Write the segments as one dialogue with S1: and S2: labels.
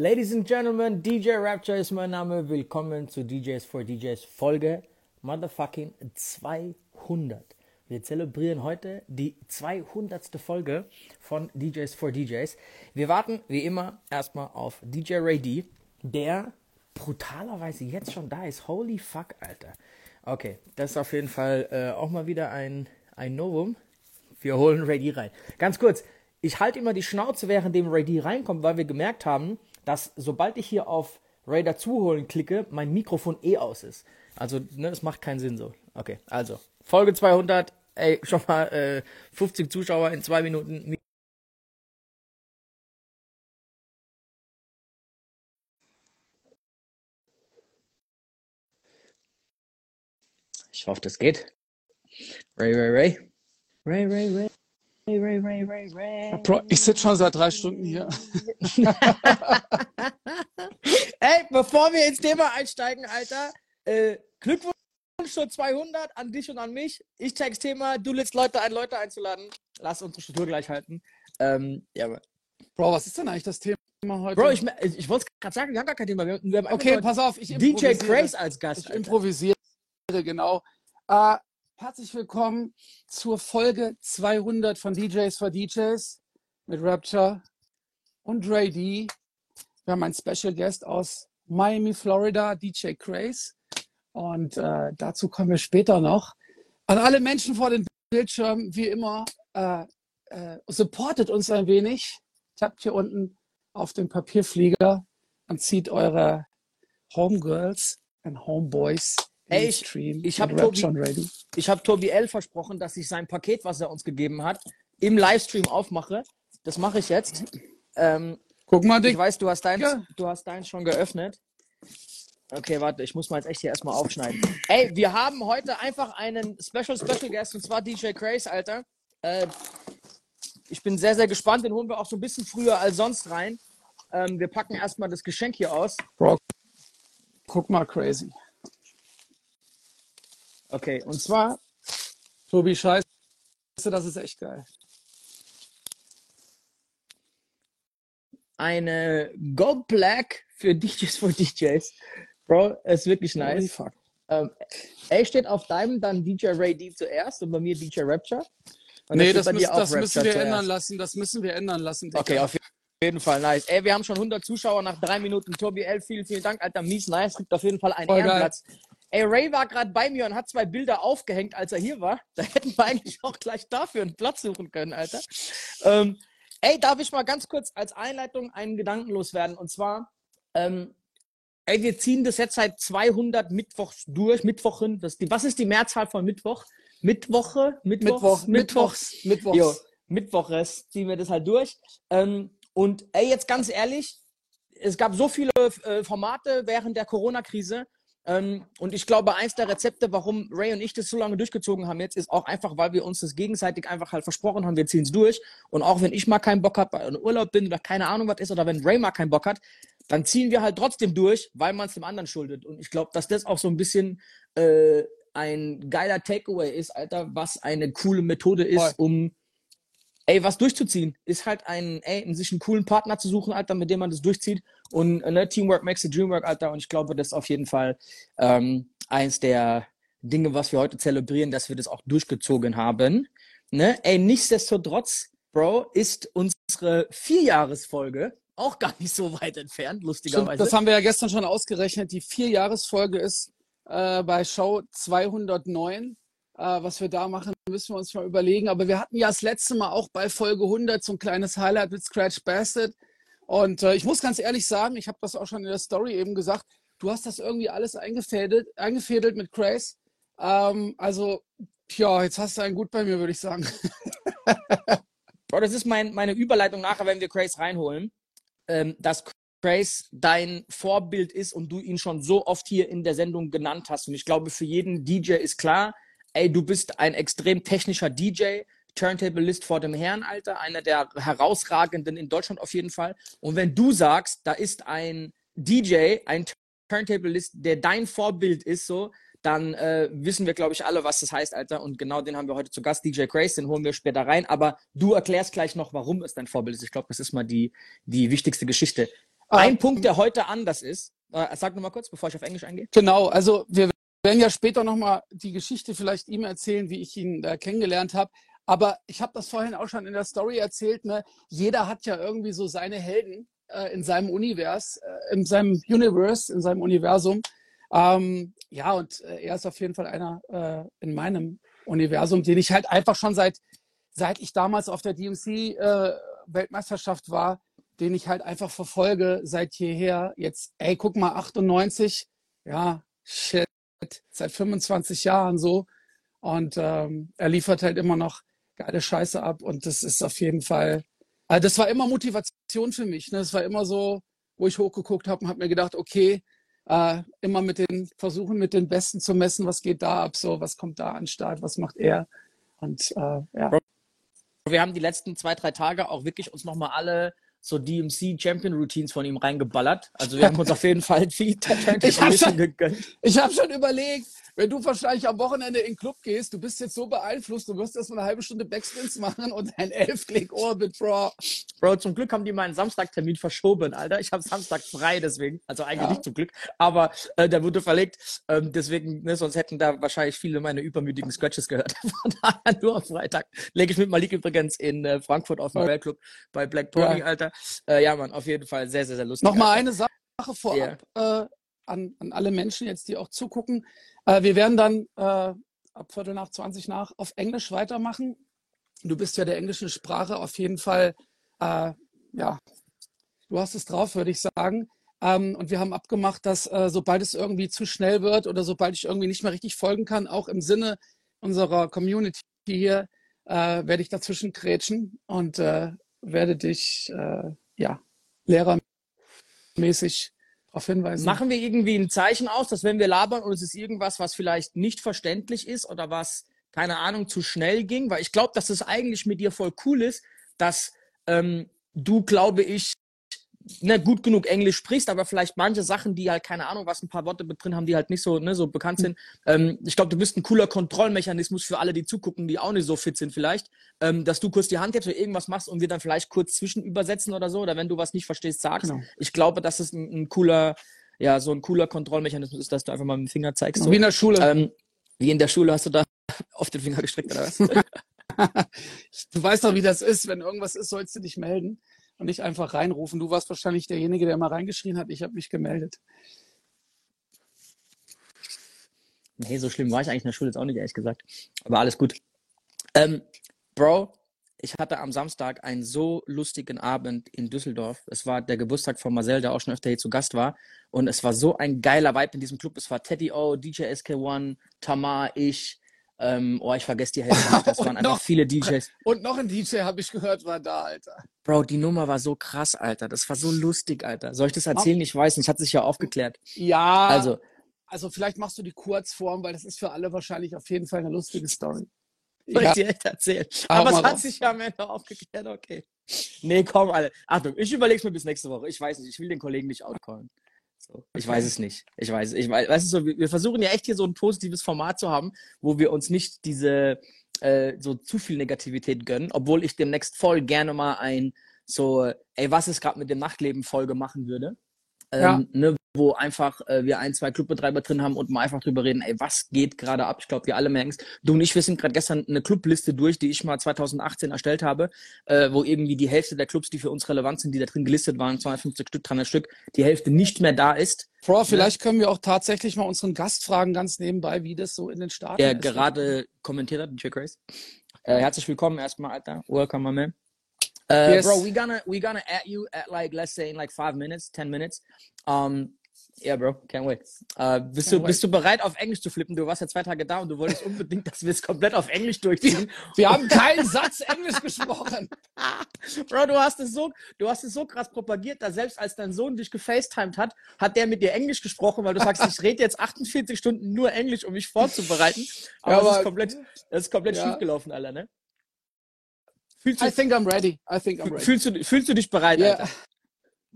S1: Ladies and Gentlemen, DJ Rapture ist mein Name. Willkommen zu DJs for DJs Folge Motherfucking 200. Wir zelebrieren heute die 200. Folge von DJs for DJs. Wir warten wie immer erstmal auf DJ Ray D, der brutalerweise jetzt schon da ist. Holy fuck, Alter. Okay, das ist auf jeden Fall äh, auch mal wieder ein, ein Novum. Wir holen Ray D rein. Ganz kurz, ich halte immer die Schnauze, während dem Ray D reinkommt, weil wir gemerkt haben, dass sobald ich hier auf Ray dazuholen klicke, mein Mikrofon eh aus ist. Also, ne, das macht keinen Sinn so. Okay, also, Folge 200, ey, schon mal äh, 50 Zuschauer in zwei Minuten. Ich hoffe, das geht. Ray, Ray, Ray. Ray, Ray, Ray. Ray, Ray, Ray, Ray,
S2: ich sitze schon seit drei Stunden hier.
S1: Ey, bevor wir ins Thema einsteigen, Alter, äh, Glückwunsch zur 200 an dich und an mich. Ich zeig's Thema, du lädst Leute ein, Leute einzuladen. Lass unsere Struktur gleich halten. Ähm, ja.
S2: Bro, was ist denn eigentlich das Thema heute?
S1: Bro, ich, ich wollte gerade sagen, wir haben gar kein Thema. Wir, wir
S2: okay, pass auf, ich
S1: DJ. Grace als Gast.
S2: Ich
S1: Alter.
S2: improvisiere, genau. Äh, herzlich willkommen zur Folge 200 von DJs for DJs mit Rapture und Ray D. Wir haben einen Special Guest aus Miami, Florida, DJ Craze. Und äh, dazu kommen wir später noch. An alle Menschen vor den Bildschirmen, wie immer, äh, äh, supportet uns ein wenig. Tappt hier unten auf den Papierflieger und zieht eure Homegirls und Homeboys
S1: Ey, ich- ich hab
S2: Rapture
S1: Tobi-. Ich habe Tobi L. versprochen, dass ich sein Paket, was er uns gegeben hat, im Livestream aufmache. Das mache ich jetzt. Ähm,
S2: Guck mal,
S1: ich
S2: Dick.
S1: weiß, du hast deins,
S2: Ja.
S1: du hast deins schon geöffnet. Okay, warte, ich muss mal jetzt echt hier erstmal aufschneiden. Ey, wir haben heute einfach einen Special Special Guest und zwar DJ Craze, Alter. Äh, ich bin sehr, sehr gespannt. Den holen wir auch so ein bisschen früher als sonst rein. Ähm, wir packen erstmal das Geschenk hier aus.
S2: Bro, guck mal, crazy.
S1: Okay, und zwar
S2: Tobi, scheiße, das ist echt geil.
S1: eine Gold Black für DJs for DJs. Bro, ist wirklich
S2: Holy
S1: nice.
S2: fuck.
S1: Ähm, ey, steht auf deinem dann DJ Ray D zuerst und bei mir DJ Rapture. Und
S2: Nee, das, müssen, das müssen wir
S1: zuerst.
S2: ändern lassen. Das müssen wir ändern lassen. Digga.
S1: Okay, auf jeden Fall nice. Ey, wir haben schon 100 Zuschauer nach drei Minuten. Tobi L, vielen, vielen Dank, Alter. Mies nice. Gibt auf jeden Fall einen
S2: Voll geil.
S1: Ey, Ray war gerade bei mir und hat zwei Bilder aufgehängt, als er hier war. Da hätten wir eigentlich auch gleich dafür einen Platz suchen können, Alter. Ähm, ey, darf ich mal ganz kurz als Einleitung einen Gedanken loswerden? Und zwar, ähm, ey, wir ziehen das jetzt seit 200 Mittwochs durch. Mittwochen. Das, die, was ist die Mehrzahl von Mittwoch? Mittwoche? Mittwochs?
S2: Mittwoch, Mittwochs, Mittwochs.
S1: Jo, Mittwoches ziehen wir das halt durch. Ähm, und ey, jetzt ganz ehrlich, es gab so viele äh, Formate während der Corona-Krise. Ähm, und ich glaube, eins der Rezepte, warum Ray und ich das so lange durchgezogen haben jetzt, ist auch einfach, weil wir uns das gegenseitig einfach halt versprochen haben, wir ziehen es durch. Und auch wenn ich mal keinen Bock habe, in Urlaub bin oder keine Ahnung was ist, oder wenn Ray mal keinen Bock hat, dann ziehen wir halt trotzdem durch, weil man es dem anderen schuldet. Und ich glaube, dass das auch so ein bisschen äh, ein geiler Takeaway ist, Alter, was eine coole Methode ist,
S2: Voll.
S1: um ey, was durchzuziehen. Ist halt ein, ey, sich einen coolen Partner zu suchen, Alter, mit dem man das durchzieht. Und äh, ne, Teamwork makes the dream work, Alter. Und ich glaube, das ist auf jeden Fall ähm, eins der Dinge, was wir heute zelebrieren, dass wir das auch durchgezogen haben. Ne? Ey, nichtsdestotrotz, Bro, ist unsere Vierjahresfolge auch gar nicht so weit entfernt, lustigerweise.
S2: das haben wir ja gestern schon ausgerechnet. Die Vierjahresfolge ist äh, bei Show 209. Äh, was wir da machen, müssen wir uns mal überlegen. Aber wir hatten ja das letzte Mal auch bei Folge 100 so ein kleines Highlight mit Scratch Bastard. Und äh, ich muss ganz ehrlich sagen, ich habe das auch schon in der Story eben gesagt, du hast das irgendwie alles eingefädelt, eingefädelt mit Grace. Ähm, also, ja, jetzt hast du einen gut bei mir, würde ich sagen.
S1: Bro, das ist mein, meine Überleitung nachher, wenn wir Grace reinholen, ähm, dass Grace dein Vorbild ist und du ihn schon so oft hier in der Sendung genannt hast. Und ich glaube, für jeden DJ ist klar, ey, du bist ein extrem technischer DJ, Turntablist vor dem Herrn, Alter, einer der herausragenden in Deutschland auf jeden Fall. Und wenn du sagst, da ist ein DJ, ein Turntablist, der dein Vorbild ist, so, dann äh, wissen wir, glaube ich, alle, was das heißt, Alter. Und genau den haben wir heute zu Gast, DJ Grace, den holen wir später rein. Aber du erklärst gleich noch, warum es dein Vorbild ist. Ich glaube, das ist mal die, die wichtigste Geschichte. Ein
S2: Ähm,
S1: Punkt, der heute anders ist, äh, sag mal kurz, bevor ich auf Englisch eingehe.
S2: Genau, also wir werden ja später nochmal die Geschichte vielleicht ihm erzählen, wie ich ihn äh, kennengelernt habe. Aber ich habe das vorhin auch schon in der Story erzählt. Ne? Jeder hat ja irgendwie so seine Helden äh, in seinem Univers, äh, in seinem Universe, in seinem Universum. Ähm, ja, und äh, er ist auf jeden Fall einer äh, in meinem Universum, den ich halt einfach schon seit, seit ich damals auf der DMC-Weltmeisterschaft war, den ich halt einfach verfolge seit jeher. Jetzt, ey, guck mal, 98, ja, shit, seit 25 Jahren so. Und ähm, er liefert halt immer noch geile Scheiße ab. Und das ist auf jeden Fall, also das war immer Motivation für mich. Ne? Das war immer so, wo ich hochgeguckt habe und habe mir gedacht, okay, äh, immer mit den versuchen, mit den Besten zu messen, was geht da ab, so, was kommt da an Start, was macht er. Und äh, ja.
S1: Wir haben die letzten zwei, drei Tage auch wirklich uns nochmal alle so DMC Champion Routines von ihm reingeballert. Also wir haben uns auf jeden Fall viel
S2: Ich hab schon-
S1: gegönnt.
S2: Ich habe schon überlegt, wenn du wahrscheinlich am Wochenende in den Club gehst, du bist jetzt so beeinflusst, du wirst erst mal eine halbe Stunde Backspins machen und ein Elf-Klick Orbit, Bro.
S1: Bro, zum Glück haben die meinen Samstagtermin verschoben, Alter. Ich habe Samstag frei, deswegen. Also eigentlich
S2: Ja.
S1: nicht zum Glück, aber äh, der wurde verlegt. Ähm, deswegen, ne, sonst hätten da wahrscheinlich viele meine übermütigen Scratches gehört. Von daher nur am Freitag. Lege ich mit Malik übrigens in äh, Frankfurt auf dem
S2: Ja.
S1: Weltclub bei Black Pony,
S2: Ja.
S1: Alter. Äh, ja, Mann, auf jeden Fall sehr, sehr, sehr lustig.
S2: Nochmal
S1: Alter.
S2: eine Sache vorab äh, an, an alle Menschen jetzt, die auch zugucken. Äh, wir werden dann äh, ab Viertel nach 20 nach auf Englisch weitermachen. Du bist ja der englischen Sprache auf jeden Fall, äh, ja, du hast es drauf, würde ich sagen. Ähm, und wir haben abgemacht, dass äh, sobald es irgendwie zu schnell wird oder sobald ich irgendwie nicht mehr richtig folgen kann, auch im Sinne unserer Community hier, werde ich dazwischen krätschen und werde dich, äh, ja, lehrermäßig darauf hinweisen.
S1: Machen wir irgendwie ein Zeichen aus, dass wenn wir labern und es ist irgendwas, was vielleicht nicht verständlich ist oder was, keine Ahnung, zu schnell ging, weil ich glaube, dass es eigentlich mit dir voll cool ist, dass ähm, du, glaube ich, ne, gut genug Englisch sprichst, aber vielleicht manche Sachen, die halt, keine Ahnung, was ein paar Worte mit drin haben, die halt nicht so, ne, so bekannt sind. Ähm, ich glaube, du bist ein cooler Kontrollmechanismus für alle, die zugucken, die auch nicht so fit sind vielleicht, ähm, dass du kurz die Hand hebst oder irgendwas machst und wir dann vielleicht kurz zwischen übersetzen oder so, oder wenn du was nicht verstehst, sagst.
S2: Genau.
S1: Ich glaube, dass es ein, ein cooler, ja, so ein cooler Kontrollmechanismus ist, dass du einfach mal mit dem Finger zeigst. So.
S2: Wie in der Schule.
S1: Ähm, wie in der Schule hast du da auf den Finger gestreckt oder was?
S2: Du weißt doch, wie das ist. Wenn irgendwas ist, sollst du dich melden und nicht einfach reinrufen. Du warst wahrscheinlich derjenige, der mal reingeschrien hat. Ich habe mich gemeldet.
S1: nee, so schlimm war ich eigentlich in der Schule jetzt auch nicht, ehrlich gesagt. Aber alles gut. Ähm, Bro, ich hatte am Samstag einen so lustigen Abend in Düsseldorf. Es war der Geburtstag von Marcel, der auch schon öfter hier zu Gast war. Und es war so ein geiler Vibe in diesem Club. Es war Teddy O, DJ SK1, Tamar, ich. Ähm, oh, ich vergesse die Hälfte. Das waren einfach
S2: noch-
S1: viele DJs.
S2: Und noch ein DJ, habe ich gehört, war da, Alter.
S1: Bro, die Nummer war so krass, Alter. Das war so lustig, Alter. Soll ich das erzählen? Ich weiß nicht. Hat sich ja aufgeklärt.
S2: Ja,
S1: Also,
S2: also vielleicht machst du die Kurzform, weil das ist für alle wahrscheinlich auf jeden Fall eine lustige Story.
S1: soll
S2: Ja.
S1: ich dir echt erzählen?
S2: Hau
S1: Aber es hat
S2: raus.
S1: sich ja am Ende aufgeklärt, okay. Nee, komm, Alter. Achtung, ich überleg's mir bis nächste Woche. Ich weiß nicht, ich will den Kollegen nicht outcallen. So, ich
S2: Okay.
S1: weiß es nicht. Ich weiß, ich weiß, weißt du so, wir, versuchen ja echt hier so ein positives Format zu haben, wo wir uns nicht diese äh, so zu viel Negativität gönnen, obwohl ich demnächst voll gerne mal ein so, ey, was ist gerade mit dem Nachtleben Folge machen würde. Ähm,
S2: Ja.
S1: ne, wo einfach äh, wir ein, zwei Clubbetreiber drin haben und mal einfach drüber reden, ey, was geht gerade ab? Ich glaube, wir alle merken es. Du und ich, wir sind gerade gestern eine Clubliste durch, die ich mal 2018 erstellt habe, äh, wo irgendwie die Hälfte der Clubs, die für uns relevant sind, die da drin gelistet waren, 250 Stück, 300 Stück, die Hälfte nicht mehr da ist.
S2: Bro, vielleicht können wir auch tatsächlich mal unseren Gast fragen, ganz nebenbei, wie das so in den Staaten
S1: der
S2: ist.
S1: gerade kommentiert hat, DJ Grace. Äh, herzlich willkommen erstmal, Alter. Welcome, my man. Uh,
S2: Yes.
S1: Bro, we gonna we gonna at you at like let's say in like five minutes, ten minutes. Um, yeah, bro, can't wait. Uh, bist
S2: Can't
S1: du bist du bereit auf Englisch zu flippen? Du warst ja zwei Tage da und du wolltest unbedingt, dass wir es komplett auf Englisch durchziehen.
S2: Wir haben keinen Satz Englisch gesprochen.
S1: Bro, du hast es so, du hast es so krass propagiert, dass selbst als dein Sohn dich gefacetimed hat, hat der mit dir Englisch gesprochen, weil du sagst, ich rede jetzt 48 Stunden nur Englisch, um mich vorzubereiten. Aber,
S2: Ja,
S1: das ist
S2: aber-
S1: komplett, das ist komplett
S2: Ja.
S1: schiefgelaufen, Alter, ne? Fühlst
S2: I
S1: du,
S2: think I'm ready. I think I'm ready.
S1: fühlst du, fühlst du dich bereit,
S2: Ja,
S1: Alter?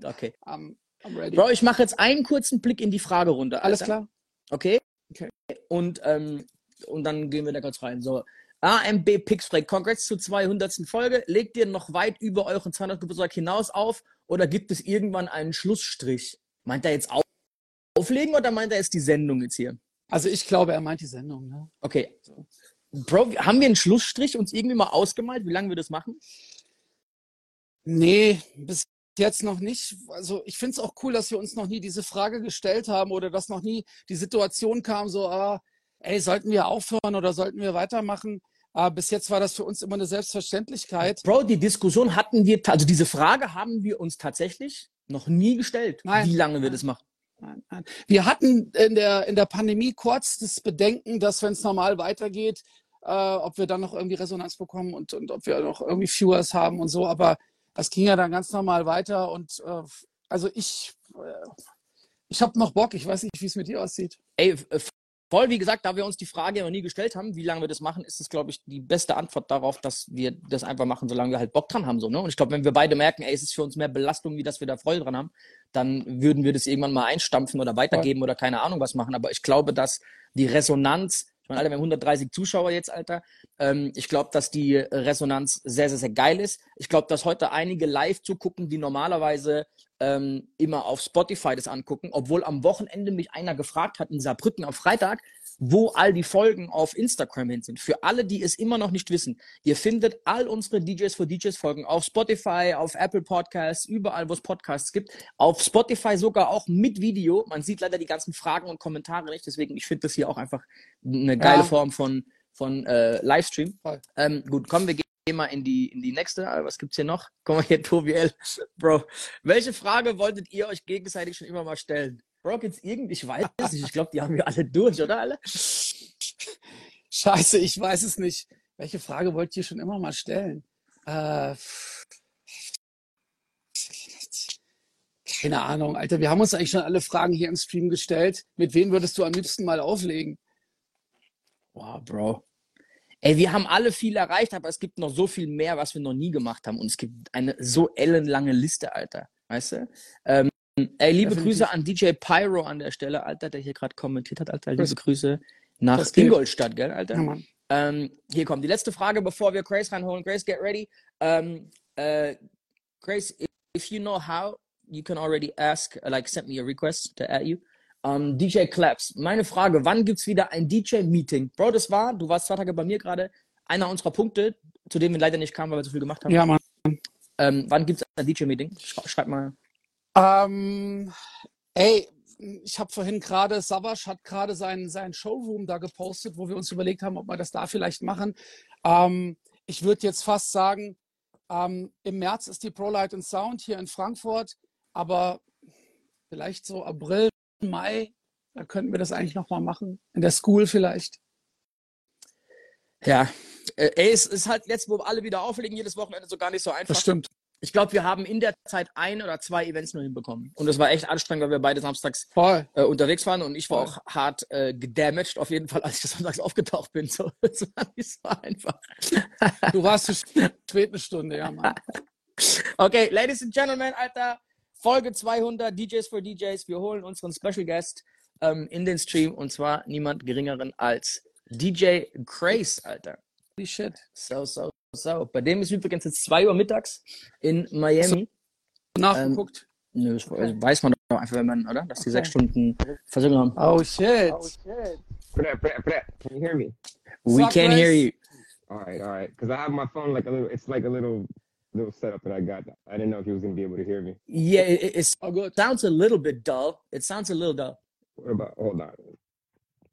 S1: Okay.
S2: I'm, I'm ready.
S1: Bro, ich mache jetzt einen kurzen Blick in die Fragerunde. Alter.
S2: Alles klar?
S1: Okay?
S2: Okay.
S1: Und, ähm, und dann gehen wir da kurz rein. So, AMB Pixplay, Congrats zur 200. Folge. Legt ihr noch weit über euren 200. Geburtstag hinaus auf oder gibt es irgendwann einen Schlussstrich? Meint er jetzt auf auflegen oder meint er jetzt die Sendung jetzt hier?
S2: Also ich glaube, er meint die Sendung. Ne?
S1: Okay. Bro, haben wir einen Schlussstrich uns irgendwie mal ausgemalt, wie lange wir das machen?
S2: Nee, bis jetzt noch nicht. Also ich finde es auch cool, dass wir uns noch nie diese Frage gestellt haben oder dass noch nie die Situation kam, so, ah, ey, sollten wir aufhören oder sollten wir weitermachen? Aber bis jetzt war das für uns immer eine Selbstverständlichkeit.
S1: Bro, die Diskussion hatten wir, also diese Frage haben wir uns tatsächlich noch nie gestellt,
S2: Nein.
S1: wie lange wir das machen.
S2: Nein, nein. Wir hatten in der, in der Pandemie kurz das Bedenken, dass wenn es normal weitergeht, äh, ob wir dann noch irgendwie Resonanz bekommen und, und ob wir noch irgendwie Viewers haben und so. Aber das ging ja dann ganz normal weiter. Und äh, also ich, äh, ich habe noch Bock. Ich weiß nicht, wie es mit dir aussieht.
S1: Ey, äh, voll, wie gesagt, da wir uns die Frage noch nie gestellt haben, wie lange wir das machen, ist es, glaube ich, die beste Antwort darauf, dass wir das einfach machen, solange wir halt Bock dran haben. So, ne? Und ich glaube, wenn wir beide merken, ey, es ist für uns mehr Belastung, wie dass wir da Freude dran haben, dann würden wir das irgendwann mal einstampfen oder weitergeben oder keine Ahnung was machen. Aber ich glaube, dass die Resonanz, ich meine, Alter, wir haben 130 Zuschauer jetzt, Alter. Ähm, ich glaube, dass die Resonanz sehr, sehr, sehr geil ist. Ich glaube, dass heute einige live zugucken, die normalerweise ähm, immer auf Spotify das angucken, obwohl am Wochenende mich einer gefragt hat in Saarbrücken am Freitag, wo all die Folgen auf Instagram hin sind. Für alle, die es immer noch nicht wissen, ihr findet all unsere DJs for DJs Folgen auf Spotify, auf Apple Podcasts, überall, wo es Podcasts gibt. Auf Spotify sogar auch mit Video. Man sieht leider die ganzen Fragen und Kommentare nicht, deswegen ich finde das hier auch einfach eine geile
S2: Ja.
S1: Form von von äh, Livestream. Ähm, gut, kommen wir gehen mal in die in die nächste. Ah, Was gibt's hier noch? Guck mal hier, Tobi L. Bro, welche Frage wolltet ihr euch gegenseitig schon immer mal stellen? Bro, gibt's irgendwie, ich weiß es nicht. Ich glaube, die haben wir alle durch, oder alle?
S2: Scheiße, ich weiß es nicht. Welche Frage wollt ihr schon immer mal stellen? Äh, keine Ahnung, Alter. Wir haben uns eigentlich schon alle Fragen hier im Stream gestellt. Mit wem würdest du am liebsten mal auflegen?
S1: Wow, Bro. Ey, wir haben alle viel erreicht, aber es gibt noch so viel mehr, was wir noch nie gemacht haben. Und es gibt eine so ellenlange Liste, Alter. Weißt du? Ähm, ey, liebe
S2: Definitiv.
S1: Grüße an DJ Pyro an der Stelle, Alter, der hier gerade kommentiert hat, Alter. Liebe Grüße nach? Ingolstadt, gell, Alter?
S2: Ja.
S1: Ähm, hier kommt die letzte Frage, bevor wir Grace reinholen. Grace, get ready. Ähm, äh, Grace, if, you know how, you can already ask, uh, like, send me a request to add you. Um, DJ Claps, meine Frage, wann gibt's wieder ein DJ-Meeting? Bro, das war, du warst zwei Tage bei mir gerade, einer unserer Punkte, zu dem wir leider nicht kamen, weil wir so viel gemacht haben.
S2: Ja, Mann.
S1: Ähm, wann gibt's ein DJ-Meeting? Schreib mal.
S2: Ähm, ey, ich habe vorhin gerade, Savas hat gerade seinen, seinen Showroom da gepostet, wo wir uns überlegt haben, ob wir das da vielleicht machen. Ähm, ich würde jetzt fast sagen, ähm, im März ist die Pro Light and Sound hier in Frankfurt, aber vielleicht so April, Mai, da könnten wir das eigentlich nochmal machen. In der School vielleicht.
S1: Ja, äh, ey, es ist halt jetzt, wo alle wieder auflegen, jedes Wochenende so gar nicht so einfach.
S2: Das stimmt.
S1: Ich glaube, wir haben in der Zeit ein oder zwei Events nur hinbekommen. Und das war echt anstrengend, weil wir beide samstags
S2: Voll.
S1: äh, unterwegs waren und ich war
S2: Voll.
S1: auch hart äh, gedamaged, auf jeden Fall, als ich samstags aufgetaucht bin. So, das war nicht so einfach.
S2: Du warst zu spät eine Stunde, ja, Mann.
S1: Okay, Ladies and Gentlemen, Alter, Folge 200, DJs for DJs. Wir holen unseren Special Guest ähm, in den Stream und zwar niemand geringeren als DJ Grace, Alter.
S2: Holy shit.
S1: So, so, so. Bei dem ist übrigens jetzt 2 Uhr mittags in Miami.
S2: Nachgeguckt.
S1: Nö, das weiß man doch einfach, wenn man, oder? Dass die
S2: Okay.
S1: sechs Stunden Versöhnung haben.
S2: Oh shit.
S3: Brett, Brett, Brett, can you hear me?
S1: We
S2: Sup,
S1: can
S2: Grace?
S1: hear you.
S3: All right, all right. Because I have my phone like a little, it's like a little, little setup that I got. I didn't know if he was gonna be able to hear me.
S1: Yeah, it, it, it
S2: Oh, good.
S1: sounds a little bit dull. It sounds a little dull.
S3: What about? Hold on.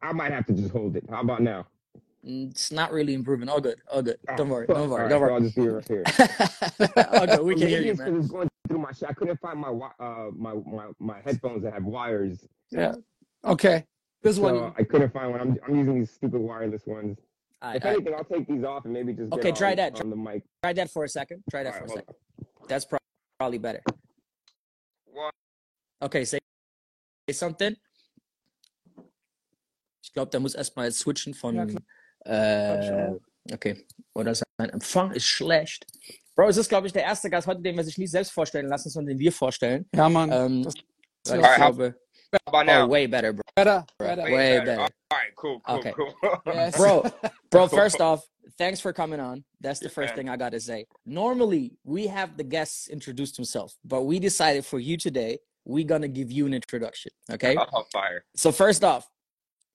S3: I might have to just hold it. How about now?
S1: It's not really improving. All good. All good.
S3: Oh,
S1: Don't worry. Don't worry.
S3: All
S1: Don't worry.
S3: I'll just be right here.
S1: all good. We can hear
S3: Maybe
S1: you,
S3: it's 'cause
S1: man.
S3: it's going through my shit. I couldn't find my uh my my my headphones that have wires.
S2: Yeah. Okay. This
S3: So
S2: one.
S3: I couldn't find one. I'm I'm using these stupid wireless ones.
S1: All
S3: If
S1: right, all right.
S3: anything, I'll take these off and maybe just get
S1: Okay, try
S3: on,
S1: that.
S3: on the mic.
S1: Try that for a second. Try that
S3: All
S1: for
S3: right,
S1: a
S3: hold
S1: second. That's pro- probably better.
S3: One.
S1: Okay, say, say something. Ich glaube, der muss erstmal switchen von.
S2: Ja, klar.
S1: Äh, okay. Oder sein Empfang ist schlecht. Bro, es ist, glaube ich, der erste Gast heute, den wir sich nicht selbst vorstellen lassen, sondern den wir vorstellen.
S2: Ja, Mann.
S1: Ähm,
S2: Das-
S1: weil
S2: ja
S1: ich
S3: Alright,
S1: glaube,
S3: How about
S1: oh, way better, bro.
S2: Better, better.
S1: Way better.
S3: All right,
S4: cool, cool,
S1: Okay.
S4: cool.
S2: Yes.
S1: Bro, bro, first off, thanks for coming on. That's the
S4: Yeah,
S1: first
S4: man.
S1: thing I got to say. Normally, we have the guests introduce themselves, but we decided for you today, we're going to give you an introduction. Okay.
S4: oh, fire.
S1: So, first off,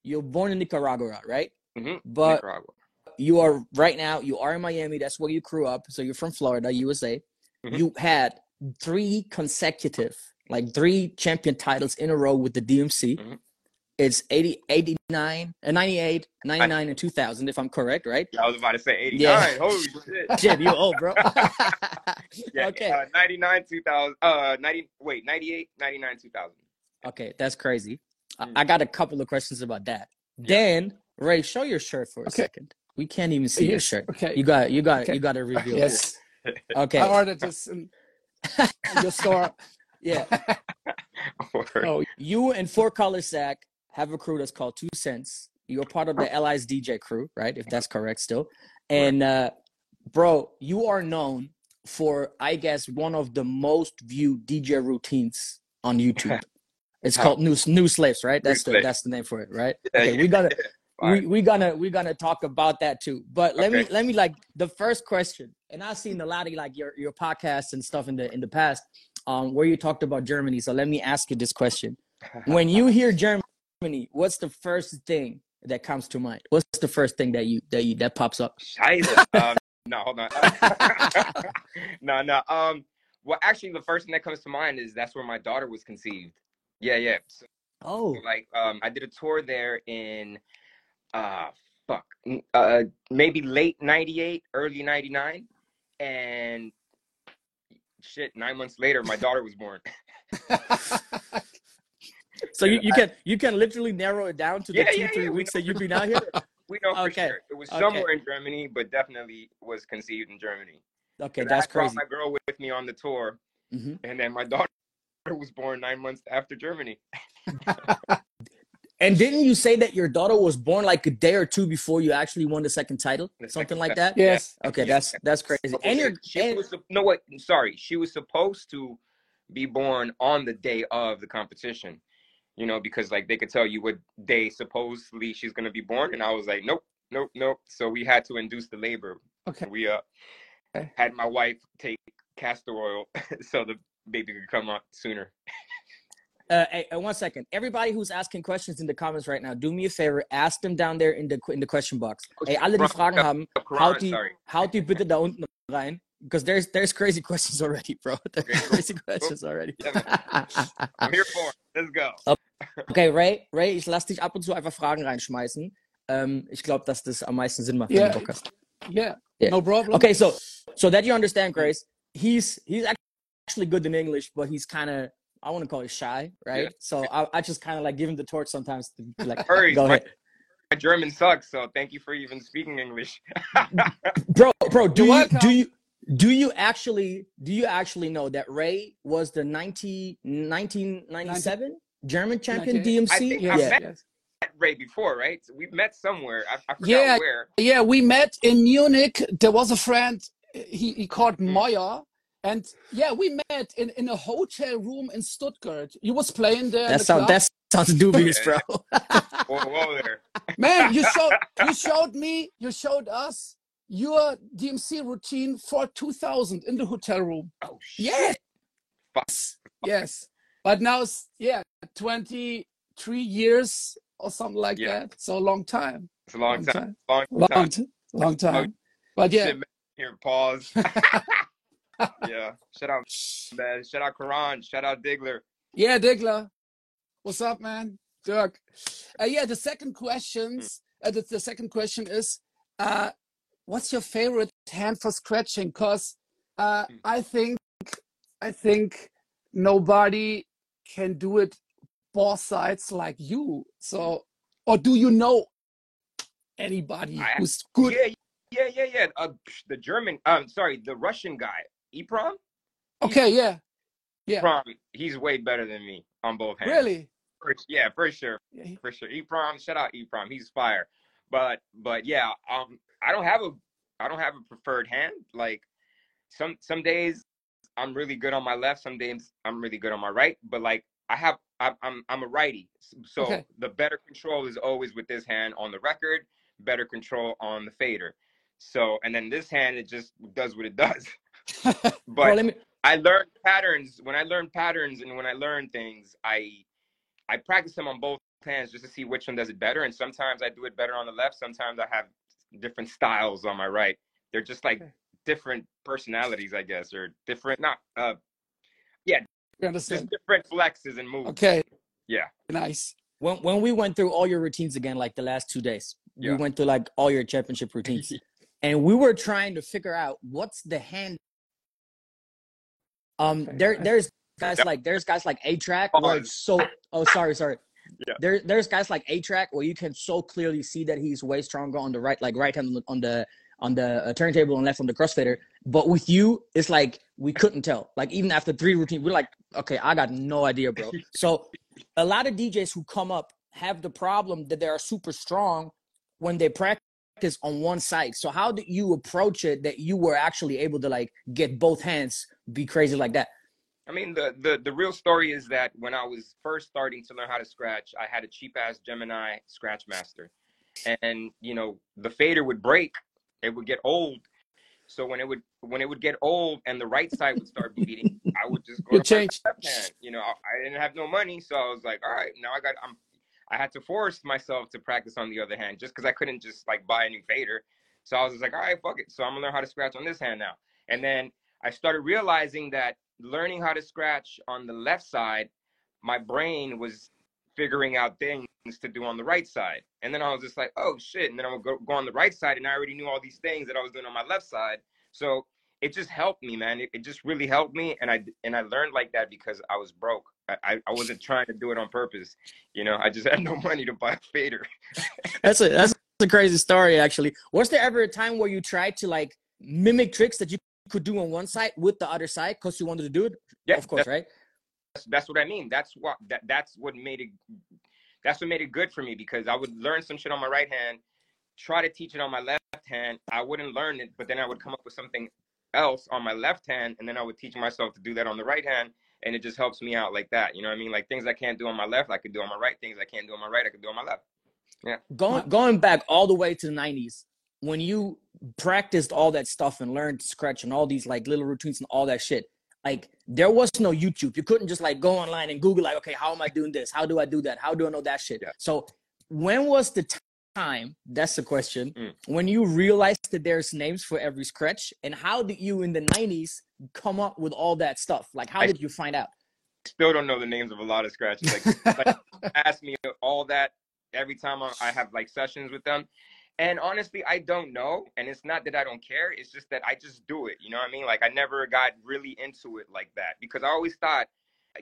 S1: you're born in Nicaragua, right?
S4: Hmm
S1: But
S4: Nicaragua.
S1: you are right now, you are in Miami. That's where you grew up. So, you're from Florida, USA.
S4: Mhm.
S1: You had three consecutive, like three champion titles in a row with the DMC.
S4: Mhm.
S1: It's 80, 89, uh, 98, 99, and 2000, if I'm correct, right?
S4: I was about to say 89.
S1: Yeah.
S4: Holy shit.
S1: Jim, you old, bro.
S4: Yeah,
S1: okay.
S4: Uh, 99, 2000, uh, 90, wait, 98, 99, 2000.
S1: okay, that's crazy. I-
S4: Mm.
S1: I got a couple of questions about that.
S4: Yeah.
S1: Then, Ray, show your shirt for a
S2: Okay.
S1: second. We can't even see your shirt.
S2: Okay.
S1: You got, it. you got,
S2: Okay.
S1: you got to reveal.
S2: yes.
S1: Okay.
S2: I ordered this in your store.
S1: Yeah.
S2: Oh,
S1: You and Four Color Zack have a crew that's called Two Cents. You're part of the Allies DJ crew, right? If that's correct still. And uh bro, you are known for I guess one of the most viewed DJ routines on YouTube. It's called New New Slaves, right? That's the that's the name for it, right? Okay, we gotta
S4: Fire.
S1: we we gonna we gonna talk about that too. But let me let me like the first question, and I've seen a lot of like your your podcasts and stuff in the in the past, um, where you talked about Germany. So let me ask you this question: When you hear Germany, what's the first thing that comes to mind? What's the first thing that you that you that pops up?
S4: Scheiße. um, no, hold on. no, no. Um, well, actually, the first thing that comes to mind is that's where my daughter was conceived. Yeah, yeah. So,
S1: Oh,
S4: like, um, I did a tour there in, uh, fuck, uh, maybe late '98, early '99, and shit, nine months later, my daughter was born.
S1: so you, you can you can literally narrow it down to the
S4: Yeah,
S1: two
S4: yeah,
S1: three
S4: yeah, we
S1: weeks that you've been out here.
S4: We know for
S1: Okay,
S4: sure it was
S1: okay.
S4: somewhere in Germany, but definitely was conceived in Germany.
S1: Okay, that's
S4: I brought
S1: crazy.
S4: my girl with me on the tour,
S1: Mhm.
S4: and then my daughter was born nine months after Germany.
S1: And didn't you say that your daughter was born like a day or two before you actually won the second title,
S4: The
S1: something
S4: second
S1: like that?
S2: yes.
S1: Okay,
S4: Yeah.
S1: that's that's crazy. And your
S4: she
S1: and,
S4: was sup- no what? Sorry, she was supposed to be born on the day of the competition. You know, because like they could tell you what day supposedly she's gonna be born, and I was like, nope, nope, nope. So we had to induce the labor.
S2: Okay.
S4: We uh had my wife take castor oil so the baby could come out sooner.
S1: uh, hey, uh, one second. Everybody who's asking questions in the comments right now, do me a favor, ask them down there in the in the question box. Hey, alle die Fragen haben, haut die, haut die bitte da unten rein. Because there's there's crazy questions already, bro. There's crazy questions already.
S4: I'm here for it. Let's go.
S1: okay, Ray, Ray, ich lass dich ab und zu einfach Fragen reinschmeißen. Ähm, ich glaube, dass das am meisten Sinn macht, wenn
S2: Yeah.
S1: du Bock hast.
S2: Yeah.
S1: Yeah.
S2: No problem.
S1: Okay, so so that you understand, Grace, he's he's actually good in English, but he's kind of I want to call it shy, right?
S4: Yeah.
S1: So I, I just kind of like give him the torch sometimes to be like,
S4: Hurry,
S1: go
S4: my-
S1: ahead,
S4: My German sucks, so thank you for even speaking English.
S1: bro, bro. Do
S2: You're
S1: you do you do you actually do you actually know that Ray was the 90, 1997 German champion
S2: 98.
S4: I
S1: DMC?
S4: think
S1: Yeah.
S4: I
S2: Yes.
S4: met
S2: yes.
S4: Ray before, right? We've met somewhere. I, I forgot
S2: Yeah.
S4: where.
S2: Yeah, we met in Munich. There was a friend, he, he called
S4: Mm.
S2: Moya. And yeah, we met in, in a hotel room in Stuttgart. You was playing there. in
S1: That
S2: the
S1: sounds
S2: club.
S1: that sounds dubious, bro.
S4: Whoa, whoa there.
S2: Man, you showed you showed me, you showed us your DMC routine for 2000 in the hotel room.
S4: Oh shit.
S2: Yes. Yes. But now it's yeah, 23 years or something like
S4: Yeah.
S2: that. So a long time.
S4: It's a long,
S2: Long
S4: time.
S2: time.
S4: Long,
S2: Long
S4: time.
S2: time. Long time. Oh, but yeah.
S4: Shit, man. Here, pause. yeah. Shout out, man. Shout out Quran. Shout out Diggler.
S2: Yeah, Digler. What's up, man? Dirk. Uh, yeah, the second questions. Uh, the, the second question is, uh, what's your favorite hand for scratching? Cause uh,
S4: Hmm.
S2: I think, I think nobody can do it both sides like you. So, or do you know anybody who's good?
S4: Yeah, yeah, yeah, yeah. Uh, the German. Um, sorry, the Russian guy, Eprom.
S2: Okay, yeah, yeah.
S4: Eprom. He's way better than me on both hands.
S2: Really?
S4: For- yeah, for sure.
S2: Yeah, he-
S4: for sure. Eprom, shout out Eprom, he's fire. But but yeah, um, I don't have a I don't have a preferred hand. Like some some days I'm really good on my left, some days I'm really good on my right. But like I have I'm I'm, I'm a righty, so
S2: Okay.
S4: the better control is always with this hand on the record, better control on the fader. So and then this hand it just does what it does. But
S1: let me.
S4: I learned patterns when I learn patterns and when I learn things, I I practice them on both hands just to see which one does it better. And sometimes I do it better on the left. Sometimes I have different styles on my right. They're just like
S2: Okay.
S4: different personalities, I guess, or different not uh yeah.
S2: You
S4: just
S2: understand?
S4: different flexes and moves.
S2: Okay.
S4: Yeah.
S2: Nice.
S1: When when we went through all your routines again, like the last two days, we went through like all your championship routines, and we were trying to figure out what's the hand. Um, there there's guys
S4: Yep.
S1: like there's guys like A-Trak where it's so. Oh, sorry, sorry.
S4: Yeah.
S1: There there's guys like A-Trak where you can so clearly see that he's way stronger on the right, like right hand on the on the, on the uh, turntable and left on the crossfader. But with you, it's like we couldn't tell. Like even after three routines, we're like, okay, I got no idea, bro. So a lot of DJs who come up have the problem that they are super strong when they practice on one side. So how did you approach it that you were actually able to like get both hands be crazy like that?
S4: I mean, the, the the real story is that when I was first starting to learn how to scratch, I had a cheap ass Gemini Scratch Master, and you know the fader would break, it would get old. So when it would when it would get old and the right side would start bleeding, I would just go to my
S2: change.
S4: left hand. You know, I, I didn't have no money, so I was like, all right, now I got I'm I had to force myself to practice on the other hand just because I couldn't just like buy a new fader. So I was just like, all right, fuck it. So I'm gonna learn how to scratch on this hand now. And then I started realizing that learning how to scratch on the left side, my brain was figuring out things to do on the right side. And then I was just like, oh shit. And then I would go, go on the right side and I already knew all these things that I was doing on my left side. So it just helped me, man. It, it just really helped me. And I and I learned like that because I was broke. I, I, wasn't trying to do it on purpose. You know, I just had no money to buy a fader.
S1: That's a that's a crazy story actually. Was there ever a time where you tried to like mimic tricks that you could do on one side with the other side because you wanted to do it?
S4: Yeah,
S1: of course, right?
S4: that's, that's what I mean. That's what that that's what made it that's what made it good for me because I would learn some shit on my right hand, try to teach it on my left hand. I wouldn't learn it, but then I would come up with something else on my left hand, and then I would teach myself to do that on the right hand, and it just helps me out like that. You know what I mean? Like things I can't do on my left, I could do on my right. Things I can't do on my right, I could do on my left. Yeah.
S1: Going going back all the way to the nineties, when you practiced all that stuff and learned scratch and all these like little routines and all that shit, like there was no YouTube. You couldn't just like go online and Google like, okay, how am I doing this? How do I do that? How do I know that shit?
S4: Yeah.
S1: So when was the time? That's the question.
S4: Mm.
S1: When you realized that there's names for every scratch, and how did you in the nineties come up with all that stuff? Like, how
S4: I-
S1: did you find out?
S4: Still don't know the names of a lot of scratches. Like, like ask me all that every time I have like sessions with them. And honestly, I don't know. And it's not that I don't care. It's just that I just do it. You know what I mean? Like I never got really into it like that because I always thought,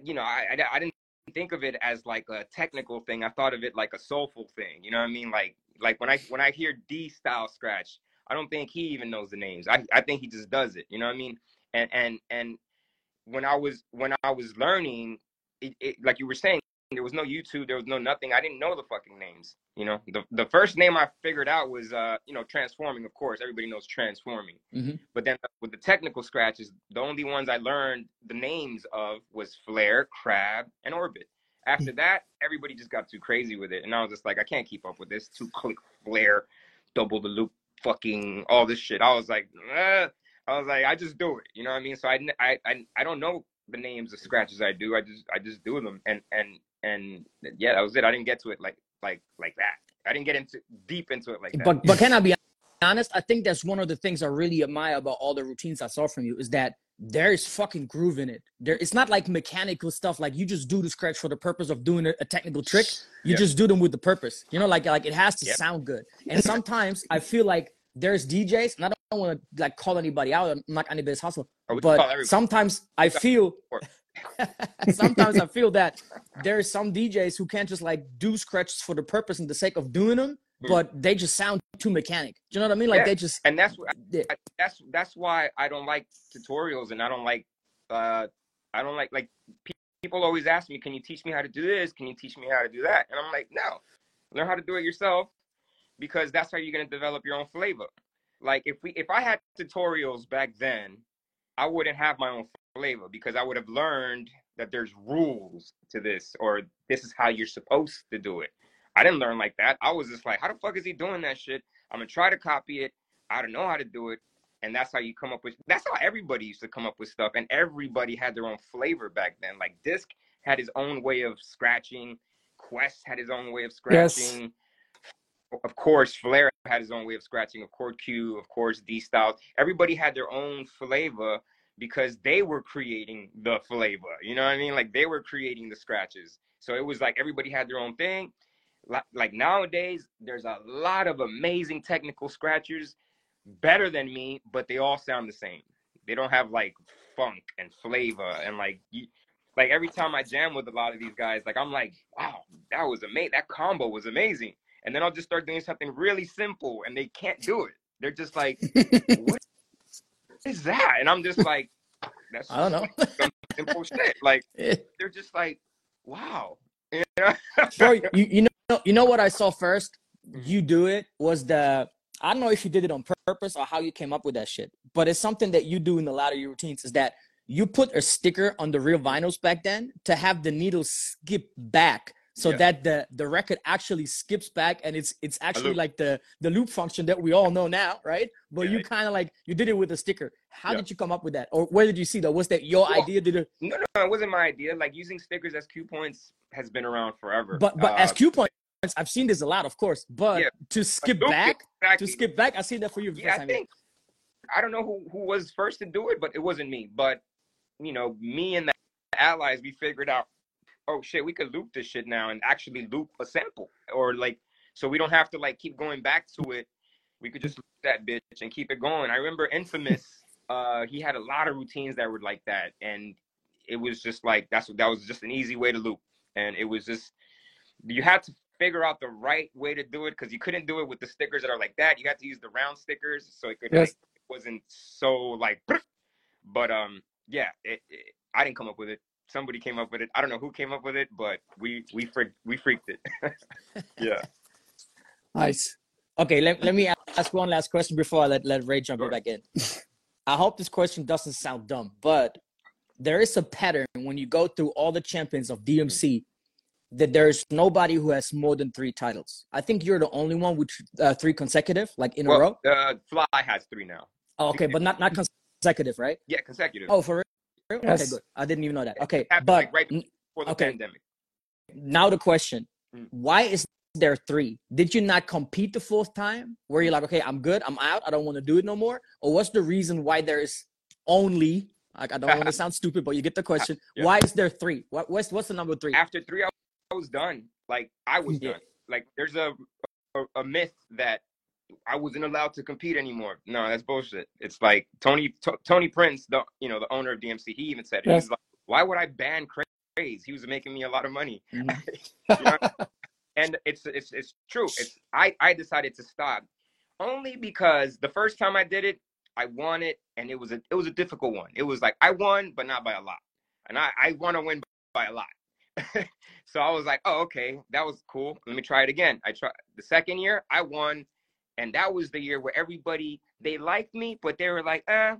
S4: you know, I, I, I didn't think of it as like a technical thing. I thought of it like a soulful thing. You know what I mean? Like like when I when I hear D style scratch, I don't think he even knows the names. I, I think he just does it. You know what I mean? And and and when I was when I was learning, it, it, like you were saying, there was no YouTube, there was no nothing. I didn't know the fucking names. You know, the the first name I figured out was uh, you know, transforming. Of course, everybody knows transforming.
S1: Mhm.
S4: But then with the technical scratches, the only ones I learned the names of was flare, crab, and orbit. After that, everybody just got too crazy with it, and I was just like, I can't keep up with this. Two click flare, double the loop, fucking all this shit. I was like. I was like, I just do it. You know what I mean? So I, I, I, I don't know the names of scratches I do. I just, I just do them, and and and yeah, that was it. I didn't get to it like like like that. I didn't get into deep into it like that.
S1: But but can I be honest? I think that's one of the things I really admire about all the routines I saw from you is that there is fucking groove in it. There, it's not like mechanical stuff. Like you just do the scratch for the purpose of doing a, technical trick. You
S4: Yeah.
S1: just do them with the purpose. You know, like like it has to
S4: Yep.
S1: sound good. And sometimes I feel like there's DJs, and I don't want to like call anybody out. I'm not anybody's hustle,
S4: Or we can call
S1: but sometimes I feel. Sometimes I feel that there's some DJs who can't just like do scratches for the purpose and the sake of doing them,
S4: Mm.
S1: but they just sound too mechanic. Do you know what I mean? Like
S4: Yeah.
S1: they just
S4: and that's what
S1: Yeah.
S4: I, that's that's why I don't like tutorials and I don't like uh I don't like like people always ask me, can you teach me how to do this? Can you teach me how to do that? And I'm like, no, learn how to do it yourself because that's how you're gonna develop your own flavor. Like if we if I had tutorials back then, I wouldn't have my own flavor because I would have learned that there's rules to this or this is how you're supposed to do it. I didn't learn like that. I was just like, how the fuck is he doing that shit? I'm gonna try to copy it. I don't know how to do it. And that's how you come up with that's how everybody used to come up with stuff. And everybody had their own flavor back then. Like Disk had his own way of scratching, Quest had his own way of scratching. Yes. Of course, Flare had his own way of scratching, of course, Q, of course, D Styles. Everybody had their own flavor because they were creating the flavor. You know what I mean? Like they were creating the scratches. So it was like everybody had their own thing like nowadays there's a lot of amazing technical scratchers better than me but they all sound the same they don't have like funk and flavor and like like every time i jam with a lot of these guys like i'm like wow that was amazing that combo was amazing and then i'll just start doing something really simple and they can't do it. They're just like what is that? And i'm just like
S1: that's i don't know.
S4: simple shit. Like they're just like wow.
S1: You know? Bro, you, you know you know what I saw first? Mm-hmm. You do it was the I don't know if you did it on purpose or how you came up with that shit, but it's something that you do in a lot of your routines is that you put a sticker on the real vinyls back then to have the needle skip back so yeah. that the the record actually skips back and it's it's actually like the the loop function that we all know now right but yeah. you kind of like you did it with a sticker how yeah. did you come up with that or where did you see that was that your well, idea did it
S4: no no it wasn't my idea like using stickers as cue points has been around forever
S1: but but uh, as cue points I've seen this a lot, of course, but to skip back, exactly. to skip back, I see that for you.
S4: Yeah, I think I don't know who, who was first to do it, but it wasn't me. But you know, me and the allies, we figured out, oh shit, we could loop this shit now and actually loop a sample, or like, so we don't have to like keep going back to it. We could just loop that bitch and keep it going. I remember Infamous, uh, he had a lot of routines that were like that, and it was just like that's that was just an easy way to loop, and it was just you had to figure out the right way to do it because you couldn't do it with the stickers that are like that. You had to use the round stickers so it could yes. like, it wasn't so like. But um, yeah, it, it, I didn't come up with it. Somebody came up with it. I don't know who came up with it, but we we freaked we freaked it. yeah.
S2: Nice.
S1: Okay, let, let me ask one last question before I let, let Ray jump sure. back in. I hope this question doesn't sound dumb, but there is a pattern when you go through all the champions of DMC that there's nobody who has more than three titles. I think you're the only one with uh, three consecutive, like in well, a row.
S4: Uh, Fly has three now.
S1: Oh, okay, but not not consecutive, right?
S4: Yeah, consecutive.
S1: Oh, for real? Yes. Okay, good. I didn't even know that. Okay, but like right before the okay. pandemic. Now the question: mm. Why is there three? Did you not compete the fourth time? Where you're like, okay, I'm good, I'm out, I don't want to do it no more, or what's the reason why there is only like I don't want to sound stupid, but you get the question. Yeah. Why is there three? What, what's what's the number three?
S4: After three, I I was done. Like I was yeah. done. Like there's a, a, a myth that I wasn't allowed to compete anymore. No, that's bullshit. It's like Tony T- Tony Prince, the you know the owner of DMC, he even said it. Yes. He's like, why would I ban craze? He was making me a lot of money. Mm-hmm. you know? and it's it's it's true. It's I I decided to stop only because the first time I did it, I won it, and it was a it was a difficult one. It was like I won, but not by a lot, and I I want to win by a lot. so I was like, oh, okay, that was cool. Let me try it again. I tried the second year, I won. And that was the year where everybody they liked me, but they were like, eh,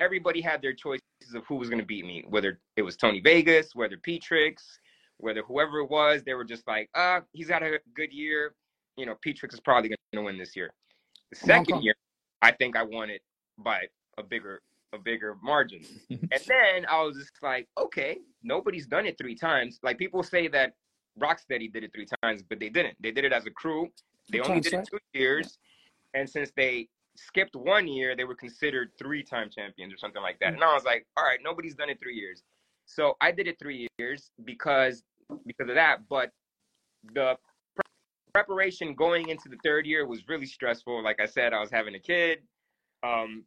S4: everybody had their choices of who was gonna beat me, whether it was Tony Vegas, whether P-Trix, whether whoever it was, they were just like, uh, he's had a good year. You know, P-Trix is probably gonna win this year. The second year, I think I won it by a bigger a bigger margin. and then I was just like, okay, nobody's done it three times. Like people say that Rocksteady did it three times, but they didn't. They did it as a crew. They only did it two years. And since they skipped one year, they were considered three time champions or something like that. And I was like, all right, nobody's done it three years. So I did it three years because because of that. But the preparation going into the third year was really stressful. Like I said, I was having a kid. Um,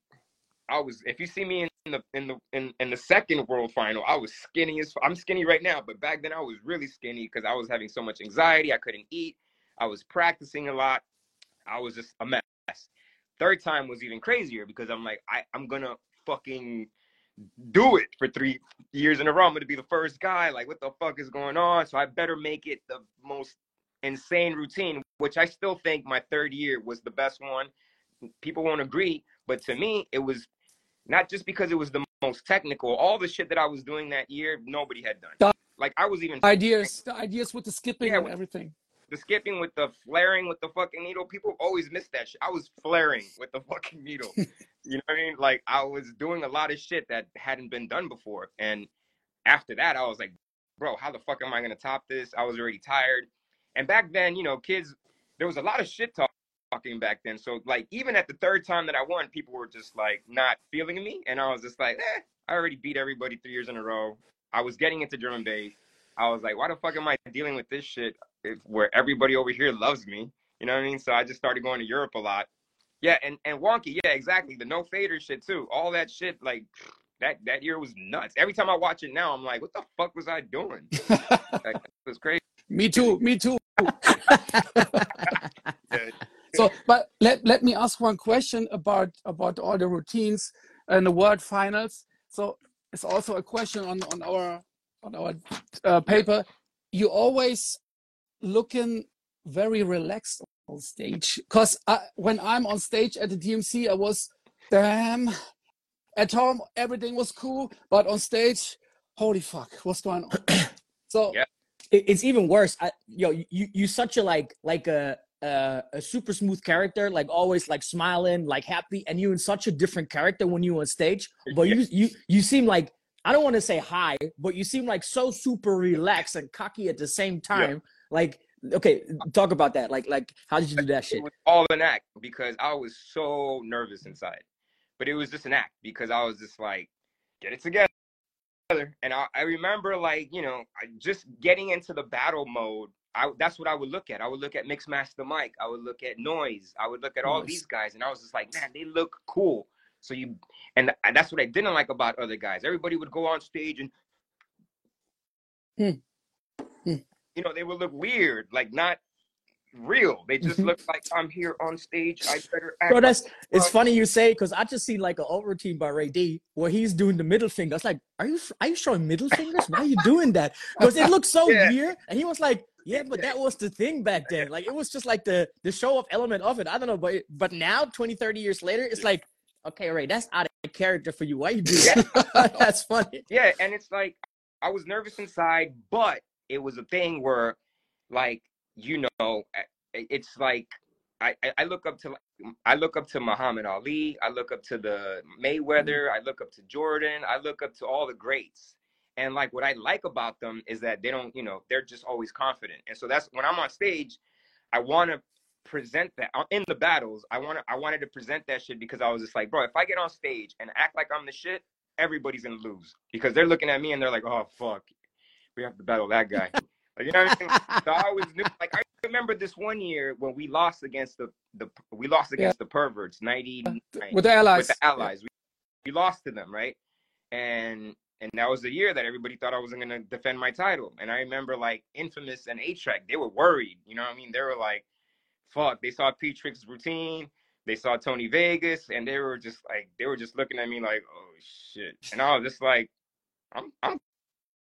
S4: I was if you see me in the in the in, in the second world final, I was skinny as I'm skinny right now, but back then I was really skinny because I was having so much anxiety. I couldn't eat. I was practicing a lot. I was just a mess. Third time was even crazier because I'm like, I, I'm gonna fucking do it for three years in a row. I'm gonna be the first guy. Like, what the fuck is going on? So I better make it the most insane routine, which I still think my third year was the best one. People won't agree, but to me, it was not just because it was the most technical. All the shit that I was doing that year, nobody had done. Like I was even
S2: Ideas, the ideas with the skipping
S4: Yeah,
S2: and everything.
S4: The skipping with the flaring with the fucking needle. People always miss that shit. I was flaring with the fucking needle. you know what I mean? Like I was doing a lot of shit that hadn't been done before. And after that, I was like, bro, how the fuck am I gonna top this? I was already tired. And back then, you know, kids, there was a lot of shit talk- talking back then. So like even at the third time that I won, people were just like not feeling me. And I was just like, eh, I already beat everybody three years in a row. I was getting into drum and bass. I was like, why the fuck am I dealing with this shit where everybody over here loves me? You know what I mean? So I just started going to Europe a lot. Yeah, and and wonky, yeah, exactly. The no fader shit too. All that shit, like that that year was nuts. Every time I watch it now, I'm like, what the fuck was I doing? Like, it was crazy.
S2: me too, me too. So, but let, let me ask one question about about all the routines and the world finals. So it's also a question on on our on our uh, paper. You always looking very relaxed on stage because when I'm on stage at the DMC, I was damn. At home, everything was cool, but on stage, holy fuck, what's going on? So
S4: Yeah.
S1: It's even worse. I, yo, you you such a like like a, a a super smooth character, like always like smiling, like happy, and you in such a different character when you on stage. But you you you seem like I don't want to say high, but you seem like so super relaxed and cocky at the same time. Like okay, talk about that. Like like how did you do that shit?
S4: It was all an act because I was so nervous inside. But it was just an act because I was just like, get it together. And I, I remember like, you know, just getting into the battle mode. I, that's what I would look at. I would look at Mixmaster Mike. I would look at Noise. I would look at all these guys, and I was just like, man, they look cool. So you, and, and that's what I didn't like about other guys. Everybody would go on stage and,
S2: Hmm. Hmm.
S4: You know, they would look weird, like not real. They just
S2: Mhm.
S4: look like I'm here on stage. I better act.
S1: Bro, that's it's funny you say because I just seen like an old routine by Ray D where he's doing the middle finger. I was like, are you are you showing middle fingers? Why are you doing that? Because it looks so
S4: Yeah.
S1: weird. And he was like, yeah, but that was the thing back then. Like it was just like the the show off element of it. I don't know, but but now 20, 30 years later, it's like, okay, Ray, that's out of character for you. Why you do that? that's funny.
S4: Yeah, and it's like I was nervous inside, but it was a thing where, like, you know, it's like I I- look up to I look up to Muhammad Ali, I look up to the Mayweather, I look up to Jordan, I look up to all the greats. And like what I like about them is that they don't, you know, they're just always confident. And so that's when I'm on stage, I want to present that uh, in the battles. I want to I wanted to present that shit because I was just like, bro, if I get on stage and act like I'm the shit, everybody's gonna lose because they're looking at me and they're like, oh fuck, we have to battle that guy. like, you know what I mean? So I always knew. Like I remember this one year when we lost against the the we lost against the perverts, ninety
S2: with the allies.
S4: with the allies. We, we lost to them, right? And and that was the year that everybody thought I wasn't gonna defend my title. And I remember like Infamous and A-Trak, they were worried. You know what I mean? They were like, fuck. They saw P Trick's routine, they saw Tony Vegas, and they were just like they were just looking at me like, oh shit. And I was just like, I'm I'm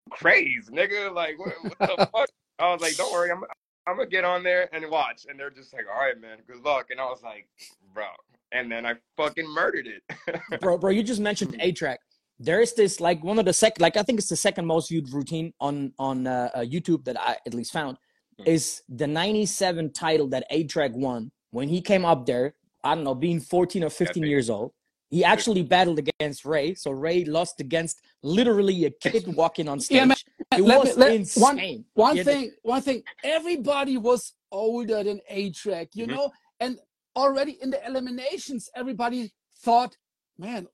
S4: crazy, nigga. Like what, what the fuck? I was like, don't worry, I'm I'm gonna get on there and watch. And they're just like, all right, man, good luck. And I was like, bro. And then I fucking murdered it.
S1: bro, bro, you just mentioned A-Trak. There is this like one of the sec, like I think it's the second most viewed routine on on uh, uh, YouTube that I at least found
S4: Hmm.
S1: is the '97 title that A-Trak won when he came up there. I don't know, being 14 or 15
S4: big.
S1: years old. He actually battled against Ray, so Ray lost against literally a kid walking on stage.
S2: Yeah, man,
S1: it
S2: let
S1: was
S2: me- let-
S1: insane.
S2: one
S1: Yeah, the-
S2: thing one thing everybody was older than A-Trak you
S4: Mhm.
S2: know and already in the eliminations everybody thought man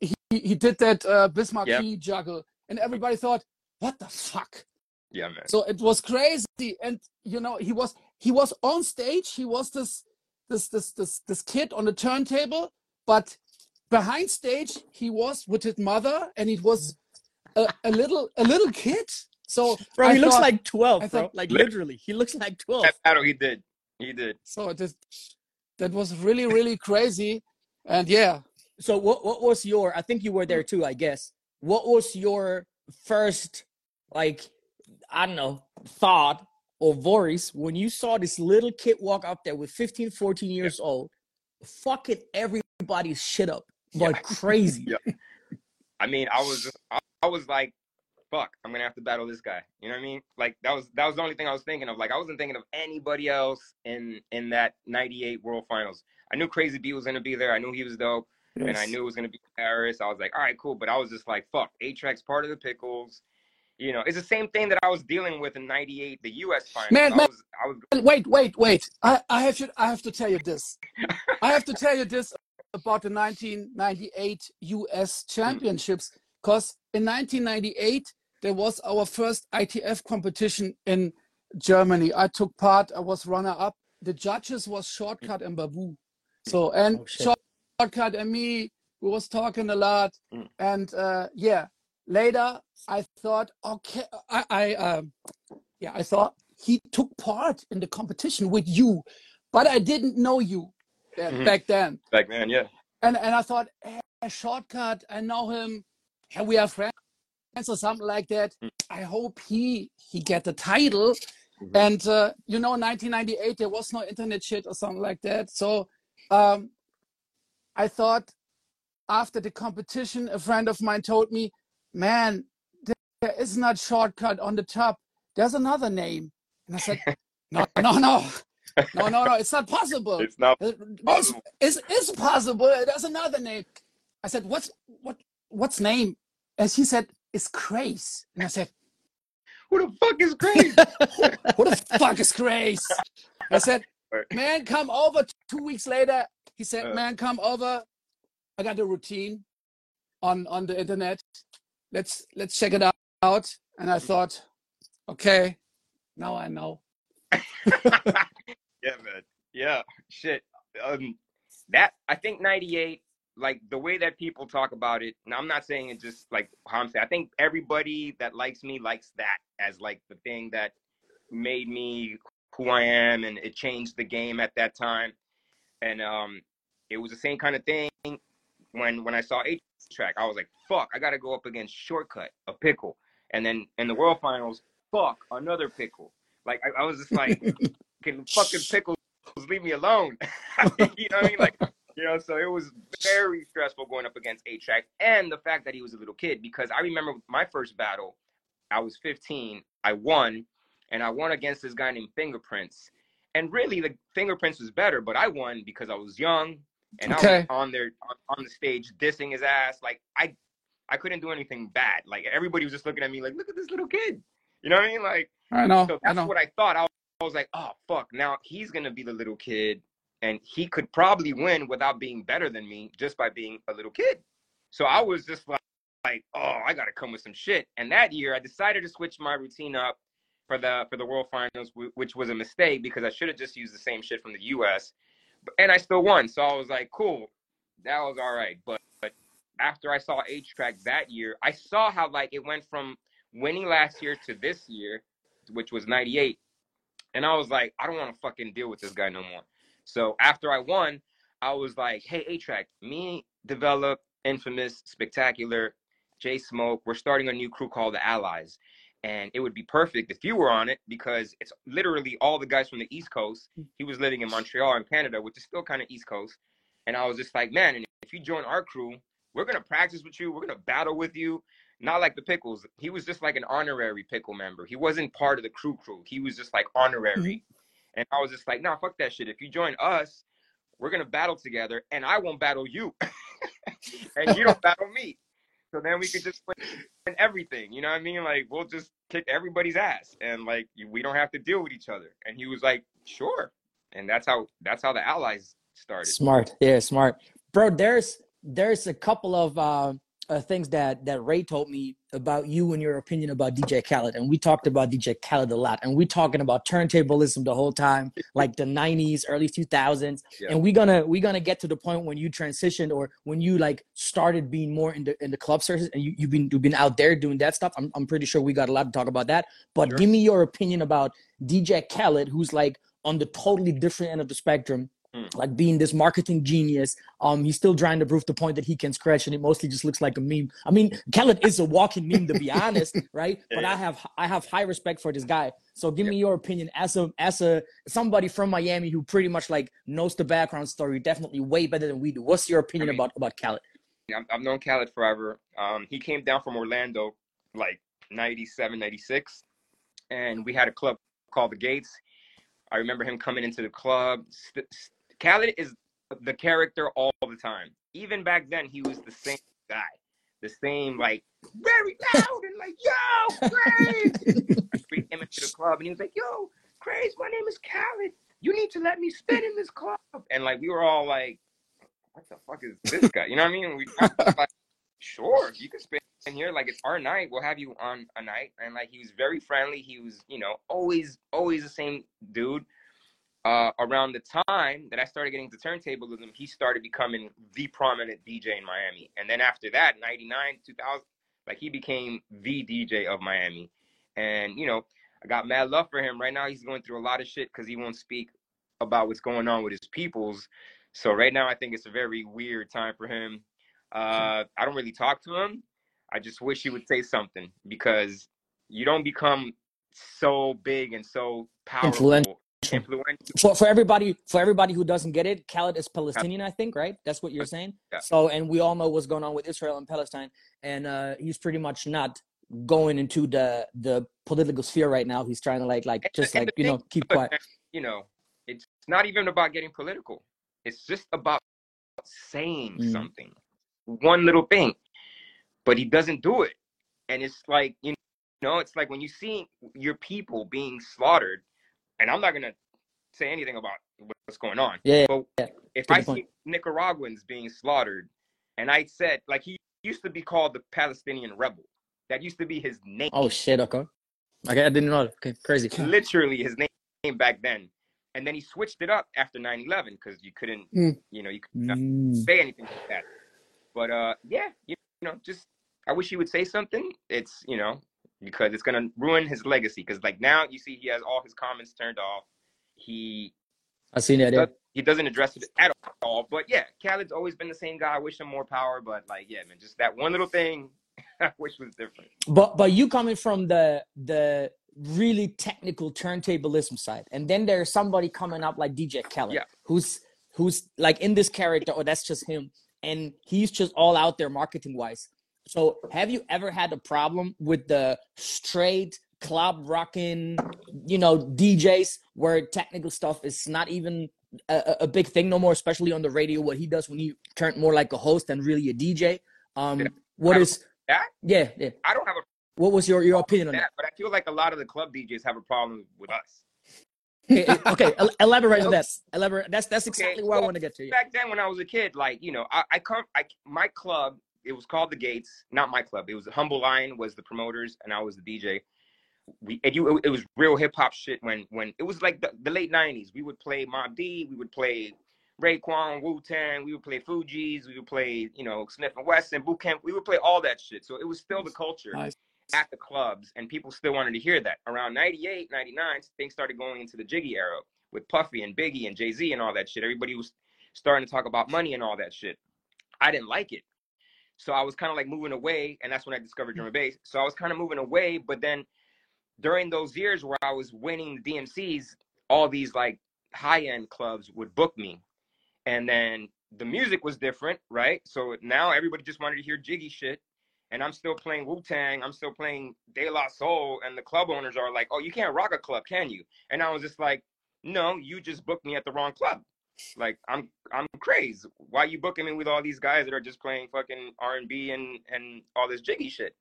S2: he, he did that uh, bismarck
S4: Yep.
S2: key juggle and everybody thought what the fuck
S4: yeah, man.
S2: so it was crazy and you know he was he was on stage he was this this this this this kid on the turntable but behind stage he was with his mother and it was a, a little a little kid so
S1: bro,
S2: I
S1: he looks like 12,
S2: I
S1: bro.
S2: thought-
S1: Like literally, he looks like 12.
S4: That battle he did. He did.
S2: So that that was really really crazy, and yeah,
S1: So what what was your I think you were there too, I guess. What was your first like I don't know, thought or voice when you saw this little kid walk up there with 15, 14 years old, fucking everybody's shit up like crazy.
S4: Yeah. I mean, I was just, I, I was like, fuck, I'm gonna have to battle this guy. You know what I mean? Like that was that was the only thing I was thinking of. Like I wasn't thinking of anybody else in in that '98 World Finals. I knew Crazy B was gonna be there. I knew he was dope, and I knew it was gonna be Paris. I was like, all right, cool. But I was just like, fuck, A-Trak's part of the pickles. You know, it's the same thing that I was dealing with in '98, the U.S. finals.
S2: Man,
S4: I
S2: man.
S4: was, I was
S2: Wait, wait, wait. I, I have to I have to tell you this. I have to tell you this about the 1998 US Championships because in 1998 there was our first ITF competition in Germany. I took part. I was runner up. The judges was Shortcut and Babu. So and
S1: Oh.
S2: Shortcut and me, we was talking a lot.
S4: Mm.
S2: And uh, yeah, later I thought, okay, I, I um, yeah, I thought he took part in the competition with you, but I didn't know you
S4: Mhm.
S2: back then.
S4: like, man, yeah.
S2: And and I thought, eh, shortcut, I know him, and we are friends or something like that.
S4: Mm.
S2: I hope he he get the title.
S4: Mhm.
S2: And uh, you know, 1998 there was no internet shit or something like that. So um, I thought after the competition, a friend of mine told me, "Man, there is not shortcut on the top. There's another name." And I said, "No, no, no, no, no, no. It's not possible.
S4: It's not
S2: It's,
S4: possible.
S2: it's, it's possible. There's another name." I said, "What's what? What's name?" And she said, "It's Craze." And I said,
S4: Who the fuck is Craze?
S2: Who the fuck is Craze?" I said, "Man, come over." Two weeks later, he said,
S4: Uh.
S2: "Man, come over. I got the routine on on the internet. Let's let's check it out." And I thought, "Okay, now I know."
S4: yeah, man. Yeah, shit. Um, that I think '98, like the way that people talk about it. And I'm not saying it just like how I'm saying. I think everybody that likes me likes that as like the thing that made me who I am, and it changed the game at that time. And um, it was the same kind of thing when when I saw H track. I was like, fuck, I got to go up against Shortcut, a pickle, and then in the World Finals, fuck, another pickle. Like I, I was just like, can fucking pickles leave me alone? you know what I mean? Like, you know, so it was very stressful going up against A-Trak, and the fact that he was a little kid. Because I remember my first battle, I was 15, I won, and I won against this guy named Fingerprints. And really, the Fingerprints was better, but I won because I was young and I was on there on, on the stage dissing his ass. Like I, I couldn't do anything bad. Like everybody was just looking at me like, look at this little kid. You know what I mean? Like
S2: I know.
S4: so
S2: I
S4: that's
S2: know.
S4: what I thought. I I was like, oh fuck, now he's gonna be the little kid, and he could probably win without being better than me just by being a little kid. So I was just like, like, oh, I gotta come with some shit. And that year, I decided to switch my routine up for the for the World Finals, which was a mistake because I should have just used the same shit from the U.S. And I still won. So I was like, cool, that was all right. But but after I saw A-Trak that year, I saw how like it went from winning last year to this year, which was '98, and I was like, I don't want to fucking deal with this guy no more. So after I won, I was like, hey, A-Trak, me, develop, infamous, Spictacular, J Smoke, we're starting a new crew called the Allies. And it would be perfect if you were on it because it's literally all the guys from the East Coast. He was living in Montreal in Canada, which is still kind of East Coast. And I was just like, man, if you join our crew, we're gonna practice with you, we're gonna battle with you. Not like the pickles. He was just like an honorary pickle member. He wasn't part of the crew crew. He was just like honorary. And I was just like, nah, fuck that shit. If you join us, we're gonna battle together, and I won't battle you, and you don't battle me. So then we could just win everything. You know what I mean? Like we'll just kick everybody's ass, and like we don't have to deal with each other. And he was like, sure. And that's how that's how the allies started.
S1: Smart, yeah, smart, bro. There's there's a couple of uh, uh, things that that Ray told me about you and your opinion about DJ Khaled, and we talked about DJ Khaled a lot, and we're talking about turntablism the whole time, like the '90s, early 2000s,
S4: Yeah.
S1: and we're gonna we're gonna get to the point when you transitioned or when you like started being more in the in the club circuit, and you you've been you've been out there doing that stuff. I'm I'm pretty sure we got a lot to talk about that, but
S4: Sure.
S1: give me your opinion about DJ Khaled, who's like on the totally different end of the spectrum
S4: Mm.
S1: like being this marketing genius. Um, he's still trying to prove the point that he can scratch, and it mostly just looks like a meme. I mean, Khaled is a walking meme to be honest, right?
S4: Yeah,
S1: but
S4: yeah.
S1: I have I have high respect for this guy. So give me your opinion as a as a somebody from Miami who pretty much like knows the background story definitely way better than we do. What's your opinion
S4: I mean-
S1: about about Khaled?
S4: I've, I've known Khaled forever. Um, he came down from Orlando like 97, 96, and we had a club called the Gates. I remember him coming into the club. St- Khaled is the character all the time. Even back then, he was the same guy, the same like very loud and like, "Yo, Craze!" I bring him into the club, and he was like, "Yo, Craze, my name is Khaled. You need to let me spin in this club." And like, we were all like, "What the fuck is this guy?" You know what I mean? We like, "Sure, you can spin in here. Like, it's our night. We'll have you on a night." And like, he was very friendly. He was, you know, always, always the same dude uh, around the time that I started getting to turntablism, he started becoming the prominent DJ in Miami. And then after that, 99, 2000, like he became the DJ of Miami. And, you know, I got mad love for him. Right now, he's going through a lot of shit because he won't speak about what's going on with his peoples. So right now, I think it's a very weird time for him. Uh, I don't really talk to him. I just wish he would say something because you don't become so big and so powerful
S1: Influential. For for everybody for everybody who doesn't get it, Khaled is Palestinian, I think, right? That's what you're saying.
S4: Yeah.
S1: So, and we all know what's going on with Israel and Palestine, and uh, he's pretty much not going into the the political sphere right now. He's trying to like like just
S4: and
S1: like you know keep quiet.
S4: You know, it's not even about getting political. It's just about saying
S1: Mm.
S4: something, one little thing. But he doesn't do it, and it's like you know, it's like when you see your people being slaughtered, and I'm not gonna say anything about what's going on.
S1: Yeah,
S4: But
S1: yeah.
S4: if
S1: Good
S4: I
S1: point.
S4: see Nicaraguans being slaughtered, and I said like he used to be called the Palestinian rebel, that used to be his name.
S1: Oh shit! Okay, okay, I didn't know. that. Okay, crazy.
S4: literally his name back then. And then he switched it up after 9-11 because you couldn't,
S2: Mm.
S4: you know, you couldn't
S1: Mm.
S4: say anything like that. But uh, yeah, you, you know, just I wish he would say something. It's you know because it's gonna ruin his legacy. Because like now you see he has all his comments turned off. He
S1: I seen that. Yeah.
S4: does, he doesn't address it at all. But yeah, Khaled's always been the same guy. I wish him more power. But like yeah, man, just that one little thing I wish was different.
S1: But but you coming from the the really technical turntablism side, and then there's somebody coming up like DJ Khaled,
S4: Yeah.
S1: who's who's like in this character, or that's just him, and he's just all out there marketing wise. So have you ever had a problem with the straight club rocking, you know, DJs where technical stuff is not even a, a- big thing no more, especially on the radio? What he does when he turned more like a host and really a DJ. Um,
S4: Yeah.
S1: what
S4: That
S1: yeah yeah?
S4: I don't have a
S1: What was your your opinion on that?
S4: that, but I feel like a lot of the club DJs have a problem with us.
S1: Okay, okay, elaborate on that. Elaborate. That's that's exactly where I want to get to.
S4: Back then, when I was a kid, like you know, I, I come, I my club. It was called the Gates, not my club. It was Humble Lion was the promoters, and I was the DJ. We and you, it was real hip hop shit when when it was like the, the late '90s. We would play Mobb Deep, we would play Raekwon, Wu Tang, we would play Fugees, we would play you know Smif-N-Wessun, Boot Camp. We would play all that shit. So it was still the culture
S2: Nice.
S4: at the clubs and people still wanted to hear that. Around 98, 99, things started going into the Jiggy era with Puffy and Biggie and Jay-Z and all that shit. Everybody was starting to talk about money and all that shit. I didn't like it. So I was kind of like moving away and that's when I discovered mm. drum and bass. So I was kind of moving away, but then during those years where I was winning the DMCs, all these like high-end clubs would book me. And then the music was different, right? So now everybody just wanted to hear jiggy shit and I'm still playing Wu Tang, I'm still playing De La Soul, and the club owners are like, "Oh, you can't rock a club, can you?" And I was just like, "No, you just booked me at the wrong club. Like, I'm I'm crazy. Why you booking me with all these guys that are just playing fucking R and B and and all this jiggy shit?"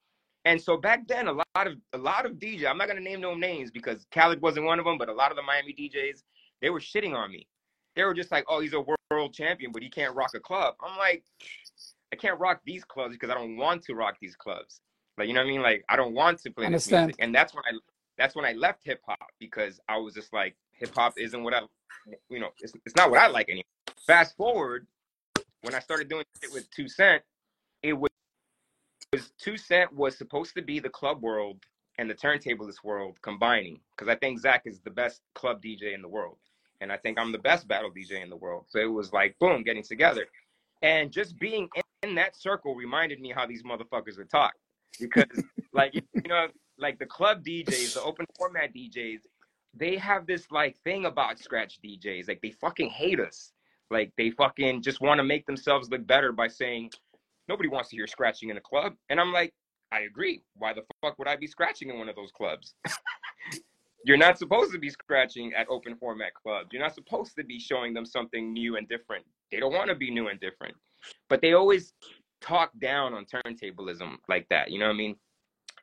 S4: And so back then, a lot of a lot of DJ, I'm not gonna name no names because Khaled wasn't one of them, but a lot of the Miami DJs, they were shitting on me. They were just like, "Oh, he's a world champion, but he can't rock a club." I'm like, I can't rock these clubs because I don't want to rock these clubs. Like you know what I mean? Like I don't want to play this
S2: Understand.
S4: music, and that's when I that's when I left hip hop because I was just like hip hop isn't what I you know it's, it's not what I like anymore. Fast forward when I started doing it with Two Cent, it was, was Two Cent was supposed to be the club world and the turntablist world combining because I think Zack is the best club DJ in the world, and I think I'm the best battle DJ in the world. So it was like boom, getting together, and just being in, in that circle reminded me how these motherfuckers would talk because like you know like the club DJs, the open format DJs, they have this like thing about scratch DJs. Like they fucking hate us. Like they fucking just want to make themselves look better by saying, nobody wants to hear scratching in a club. And I'm like, I agree. Why the fuck would I be scratching in one of those clubs? You're not supposed to be scratching at open format clubs. You're not supposed to be showing them something new and different. They don't want to be new and different. But they always talk down on turntablism like that. You know what I mean?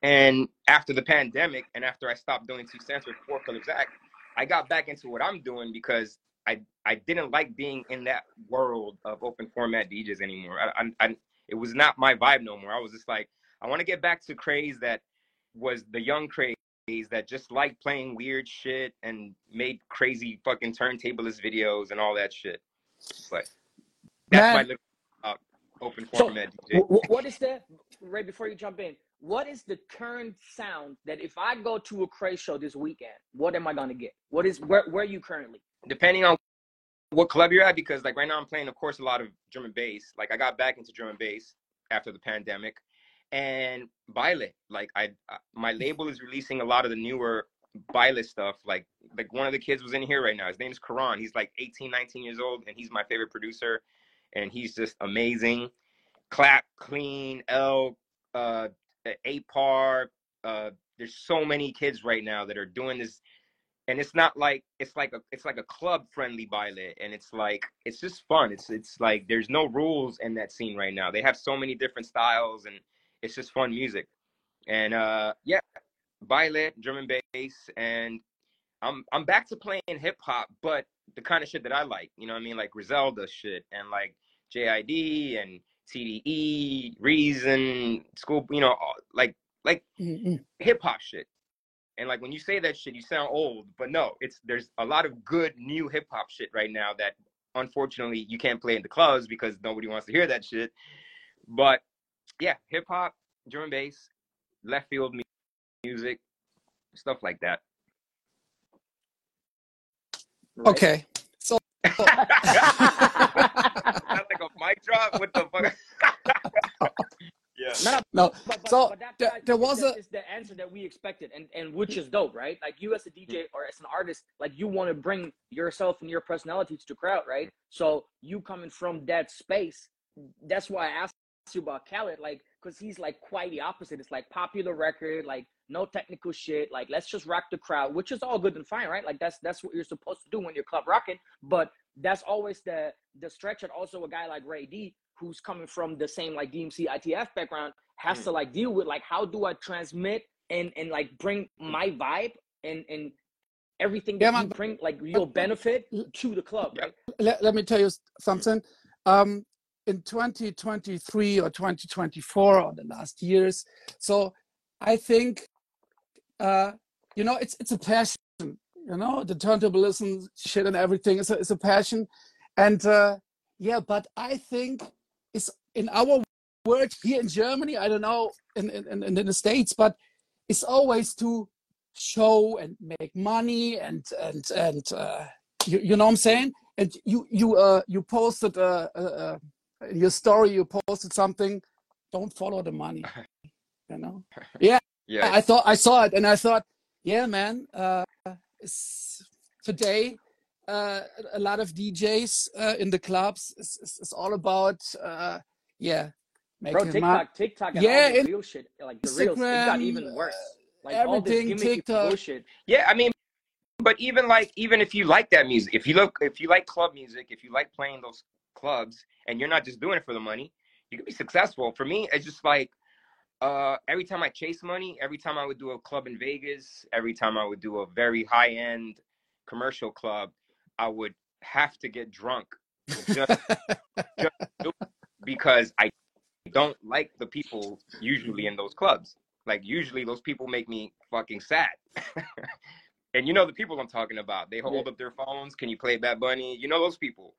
S4: And after the pandemic, and after I stopped doing two cents with Four Color Zack, I got back into what I'm doing because I I didn't like being in that world of open format DJs anymore. I, I, I it was not my vibe no more. I was just like, I want to get back to craze that was the young craze that just liked playing weird shit and made crazy fucking turntableless videos and all that shit. But that's
S2: Man.
S4: my little uh, open
S1: So,
S4: format DJ.
S1: wh- wh- what is the right before you jump in? What is the current sound that if I go to a craze show this weekend, what am I gonna get? What is where where are you currently?
S4: depending on what club you're at, because like right now I'm playing, of course, a lot of and bass. Like I got back into and bass after the pandemic, and baile. Like I, my label is releasing a lot of the newer baile stuff. Like like one of the kids was in here right now. His name is Karan. He's like 18, 19 years old, and he's my favorite producer, and he's just amazing. Clap, clean, L, uh, eight par. Uh, there's so many kids right now that are doing this and it's not like it's like a it's like a club friendly baile and it's like it's just fun it's it's like there's no rules in that scene right now they have so many different styles and it's just fun music and uh yeah drum and bass and i'm i'm back to playing hip hop but the kind of shit that i like you know what i mean like griselda shit and like jid and tde reason school you know like like
S2: Mm-mm.
S4: hip hop shit. And like when you say that shit, you sound old, but no, it's there's a lot of good new hip hop shit right now that unfortunately you can't play in the clubs because nobody wants to hear that shit. But yeah, hip hop, drum and bass, left field mu- music, stuff like that.
S1: right?
S2: Okay. So
S4: Sounds like a mic drop. What the fuck? yeah.
S1: No, no,
S2: no,
S1: but, but,
S2: So,
S1: but that,
S2: there-
S1: that-
S2: there was
S1: that
S2: a-
S1: is the answer that we expected, and and which is dope, right? Like you as a DJ mm. or as an artist, like you want to bring yourself and your personality to the crowd, right? So you coming from that space, that's why I asked you about Khaled, like because he's like quite the opposite. It's like popular record, like no technical shit, like let's just rock the crowd, which is all good and fine, right? Like that's that's what you're supposed to do when you're club rocking, but that's always the the stretch that also a guy like Ray D, who's coming from the same like DMC ITF background, has
S4: Mm.
S1: to like deal with like how do I transmit and and like bring my vibe and and everything
S2: Yeah,
S1: that you bring like your benefit to the club, right?
S2: let, let me tell you something. Um, in 2023 or 2024 or the last years, so I think, uh, you know, it's it's a passion. You know, the turntable, turntablism shit and everything is a, is a passion, and uh, yeah, but I think it's in our world here in Germany. I don't know in in, in, in the states, but it's always to show and make money and and and uh, you, you know what I'm saying? And you you uh you posted uh, uh, uh your story. You posted something. Don't follow the money. You know.
S4: Yeah. Yeah.
S2: I thought I saw it and I thought, yeah, man. Uh, it's, today, uh, a lot of DJs uh, in the clubs is, is, is all about, uh, yeah,
S1: Bro,
S2: making money.
S1: TikTok, TikTok, and
S2: Yeah,
S1: all the
S2: in-
S1: real shit, like the reels, it got even worse.
S2: uh,
S1: Like all this
S2: everything,
S1: gimmicky
S2: TikTok.
S1: bullshit.
S4: Yeah, I mean, but even like even if you like that music, if you look, if you like club music, if you like playing those clubs, and you're not just doing it for the money, you can be successful. For me, it's just like uh, every time I chase money, every time I would do a club in Vegas, every time I would do a very high end commercial club, I would have to get drunk just, just because I don't like the people usually in those clubs. Like usually those people make me fucking sad. and you know the people I'm talking about. They hold up their phones. Can you play Bad Bunny? You know those people.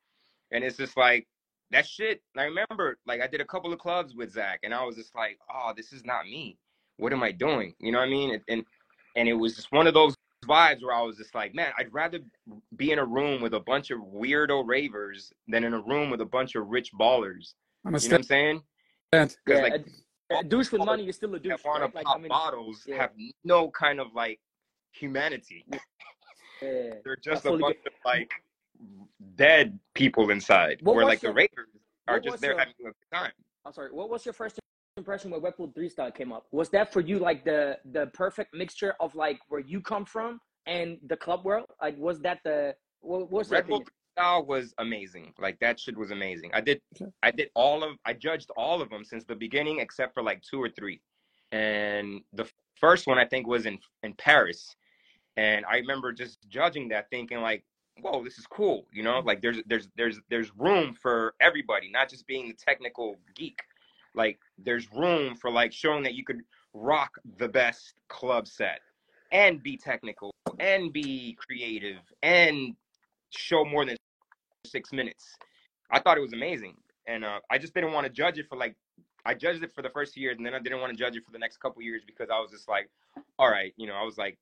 S4: And it's just like that shit. I remember like I did a couple of clubs with Zack, and I was just like, oh, this is not me. What am I doing? You know what I mean? And and, and it was just one of those vibes where I was just like, man, I'd rather be in a room with a bunch of weirdo ravers than in a room with a bunch of rich ballers. You know what I'm
S2: Understand?
S4: saying?
S1: Yeah,
S4: Because like
S1: a, a douche with money is still a douche,
S4: that want to
S1: right? Like
S4: pop
S1: I mean,
S4: bottles
S1: yeah.
S4: have no kind of like humanity.
S1: yeah.
S4: They're just a
S1: fully
S4: bunch of like dead people inside.
S1: What
S4: where like the
S1: the-
S4: ravers are just there
S1: the-
S4: having a good time.
S1: I'm sorry. What was your first impression when Red Bull Three Style came up? Was that for you like the the perfect mixture of like where you come from and the club world? Like, was that the what was
S4: Red Bull style was amazing. Like that shit was amazing. I did I did all of I judged all of them since the beginning except for like two or three. And the first one I think was in in Paris. And I remember just judging that thinking like, whoa, this is cool, you know? Like there's there's there's there's room for everybody, not just being the technical geek. Like there's room for like showing that you could rock the best club set and be technical and be creative and show more than six minutes. I thought it was amazing, and uh, I just didn't want to judge it for like I judged it for the first year, and then I didn't want to judge it for the next couple years because I was just like, all right, you know, I was like,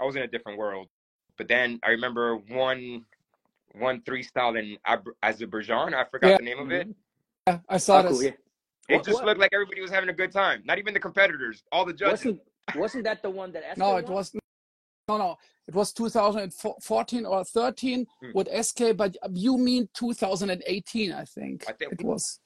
S4: I was in a different world. But then I remember one one three style in Azerbaijan. I forgot
S2: Yeah.
S4: the name of it.
S2: Yeah, I saw
S1: Oh, cool, yeah.
S4: It
S1: What-
S4: just
S1: what-
S4: looked like everybody was having a good time. Not even the competitors, all the judges.
S1: Wasn't wasn't that the one that SK
S2: No, it
S1: won?
S2: was no, no. It was 2014 or 13
S4: Hmm.
S2: with SK, but you mean 2018, I think.
S4: I think
S2: it was.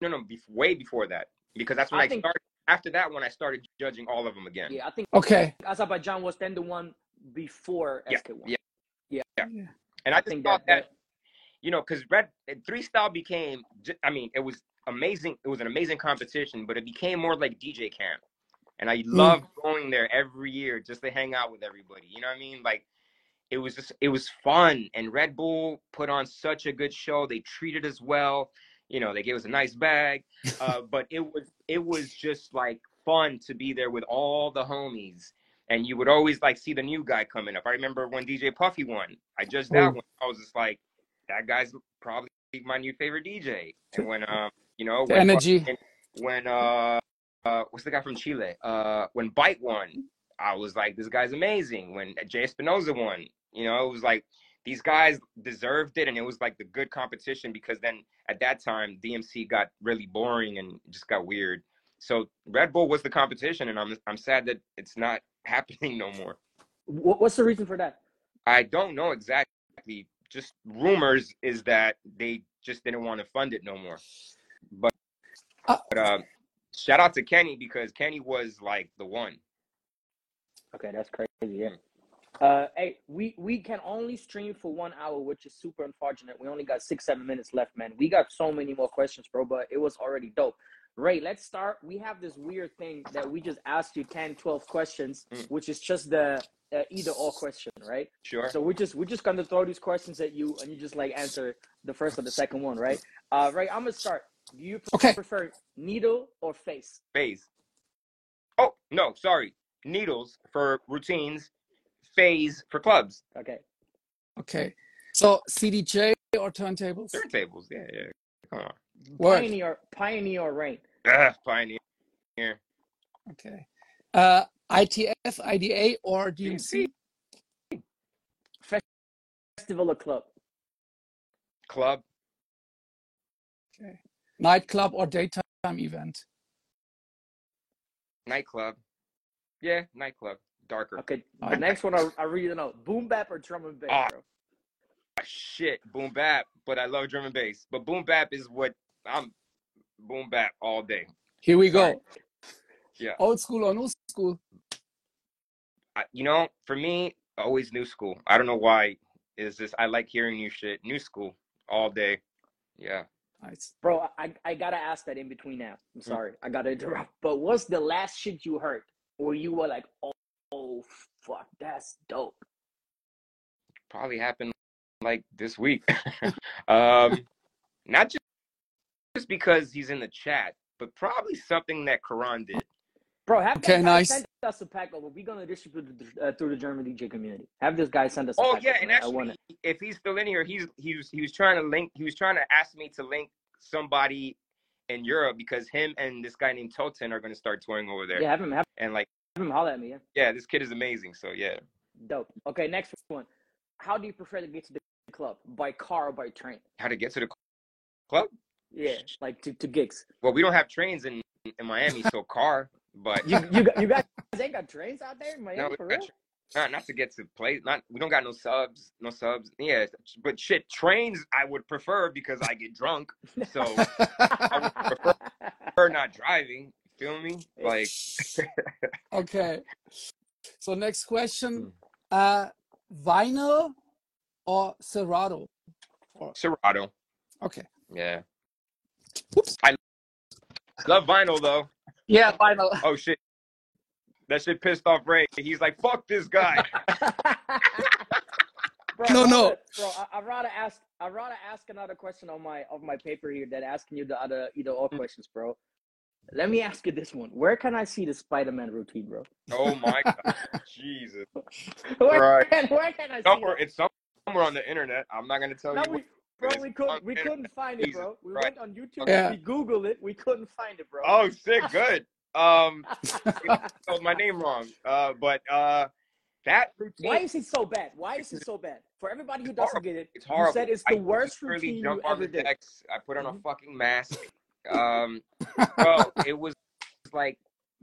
S4: no, no, bef- way before that because that's when
S1: I
S4: I,
S1: think-
S4: started. After that one, I started judging all of them again.
S1: Yeah, I think
S2: Okay.
S1: Azerbaijan was then the one before
S4: Yeah,
S1: SK won.
S4: yeah.
S1: yeah.
S2: Yeah.
S4: And I
S1: I think
S4: thought
S1: that,
S4: that, you know, because Red Three Style became, I mean, it was amazing. It was an amazing competition, but it became more like DJ camp. And I loved going there every year just to hang out with everybody. You know what I mean? Like, it was just, it was fun. And Red Bull put on such a good show. They treated us well. You know, they gave us a nice bag. Uh, but it was, it was just like fun to be there with all the homies and you would always like see the new guy coming up. I remember when DJ Puffy won. I just that one. I was just like, that guy's probably my new favorite DJ. And when um, you know, when
S2: energy.
S4: fucking- when uh, uh, what's the guy from Chile? Uh, when Byte won, I was like, this guy's amazing. When Jay Espinosa won, you know, it was like these guys deserved it, and it was like the good competition because then at that time DMC got really boring and just got weird. So Red Bull was the competition, and I'm I'm sad that it's not happening no more.
S1: What's the reason for that?
S4: I don't know exactly. Just rumors is that they just didn't want to fund it no more. But,
S2: Uh,
S4: but uh, shout out to Kenny because Kenny was like the one.
S1: Okay, that's crazy. Yeah. Uh, hey, we we can only stream for one hour, which is super unfortunate. We only got six seven minutes left, man. We got so many more questions, bro, but it was already dope. Ray, let's start. We have this weird thing that we just asked you 10, 12 questions,
S4: Mm.
S1: which is just the uh, either or question, right?
S4: Sure.
S1: So we're just we're just gonna throw these questions at you, and you just like answer the first or the second one, right? Uh, Ray, I'm gonna start. Do you
S2: Okay.
S1: prefer needle or face?
S4: Phase. Oh no, sorry. Needles for routines. Phase for clubs.
S1: Okay.
S2: Okay. So CDJ or turntables?
S4: Turntables. Yeah, yeah. Come on.
S2: Word.
S1: Pioneer, pioneer or Rane?
S4: Ah, pioneer.
S2: Okay. Uh, ITF, IDA, or DMC?
S1: Festival or club?
S4: Club.
S2: Okay. Nightclub or daytime event?
S4: Nightclub. Yeah, nightclub. Darker.
S1: Okay. The
S2: Alright.
S1: next one I, I really don't know. Boom bap or drum and bass,
S4: Ah.
S1: bro?
S4: Ah, shit, boom bap, but I love drum and bass. But boom bap is what I'm boom bap all day.
S2: Here we
S4: Sorry.
S2: go.
S4: Yeah.
S2: Old school or new school?
S4: I, you know, for me, always new school. I don't know why. Is this I like hearing new shit, new school all day. Yeah.
S2: Nice.
S1: Bro, I, I gotta ask that in between now. I'm sorry. I gotta interrupt. But what's the last shit you heard where you were like, oh, oh fuck, that's dope?
S4: Probably happened like this week. um not just just because he's in the chat, but probably something that Karan did.
S1: Bro, have
S2: Okay,
S1: that guy
S2: nice.
S1: send us a pack over. We're gonna distribute it uh, through the German DJ community. Have this guy send us. A
S4: Oh
S1: pack
S4: yeah,
S1: over.
S4: and
S1: I
S4: actually,
S1: want it.
S4: if he's still in here, he's he was he was trying to link. He was trying to ask me to link somebody in Europe because him and this guy named Toten are going to start touring over there.
S1: Yeah, have him have
S4: And like,
S1: him holler at me. Yeah,
S4: yeah, this kid is amazing. So yeah,
S1: dope. Okay, next one. How do you prefer to get to the club? By car or by train?
S4: how to get to the club?
S1: Yeah, like to, to gigs.
S4: Well, we don't have trains in in Miami, so car. But
S1: You you got you guys ain't got trains out there in Miami
S4: no,
S1: for real?
S4: tra- not not to get to play. Not we don't got no subs, no subs. Yeah, but shit, trains I would prefer because I get drunk. So I would prefer not driving. Feel me? Like
S2: Okay. So next
S4: Hmm.
S2: question. Uh, vinyl or Serato?
S4: Serato.
S2: Okay.
S4: Yeah.
S2: Oops.
S4: I love vinyl though.
S2: Yeah, vinyl.
S4: Oh shit. That shit pissed off Ray. He's like, fuck this guy.
S1: bro,
S2: No, no.
S1: rather- bro. I, I'd rather ask. I'd rather ask another question on my of my paper here than asking you the other either or
S2: Mm.
S1: questions, bro. Let me ask you this one: Where can I see the Spider-Man routine, bro?
S4: oh my god. Jesus.
S1: Where,
S4: Right.
S1: can, where can I see
S4: Somewhere it's somewhere on the internet. I'm not gonna tell
S1: No,
S4: you
S1: we,
S4: what
S1: bro, we couldn't. We couldn't find it, bro. We
S4: Christ.
S1: went on YouTube.
S2: Yeah.
S1: We Googled it. We couldn't find it, bro.
S4: Oh shit, good. Um spelled my name wrong. Uh but uh that routine
S1: Why is it so bad? Why is it so bad? For everybody who doesn't
S4: horrible.
S1: get it,
S4: it's
S1: you
S4: horrible.
S1: said it's
S4: I
S1: the worst
S4: literally
S1: routine you
S4: jump on
S1: ever
S4: the
S1: did.
S4: decks. I put on
S1: Mhm.
S4: a fucking mask. Um bro, it was like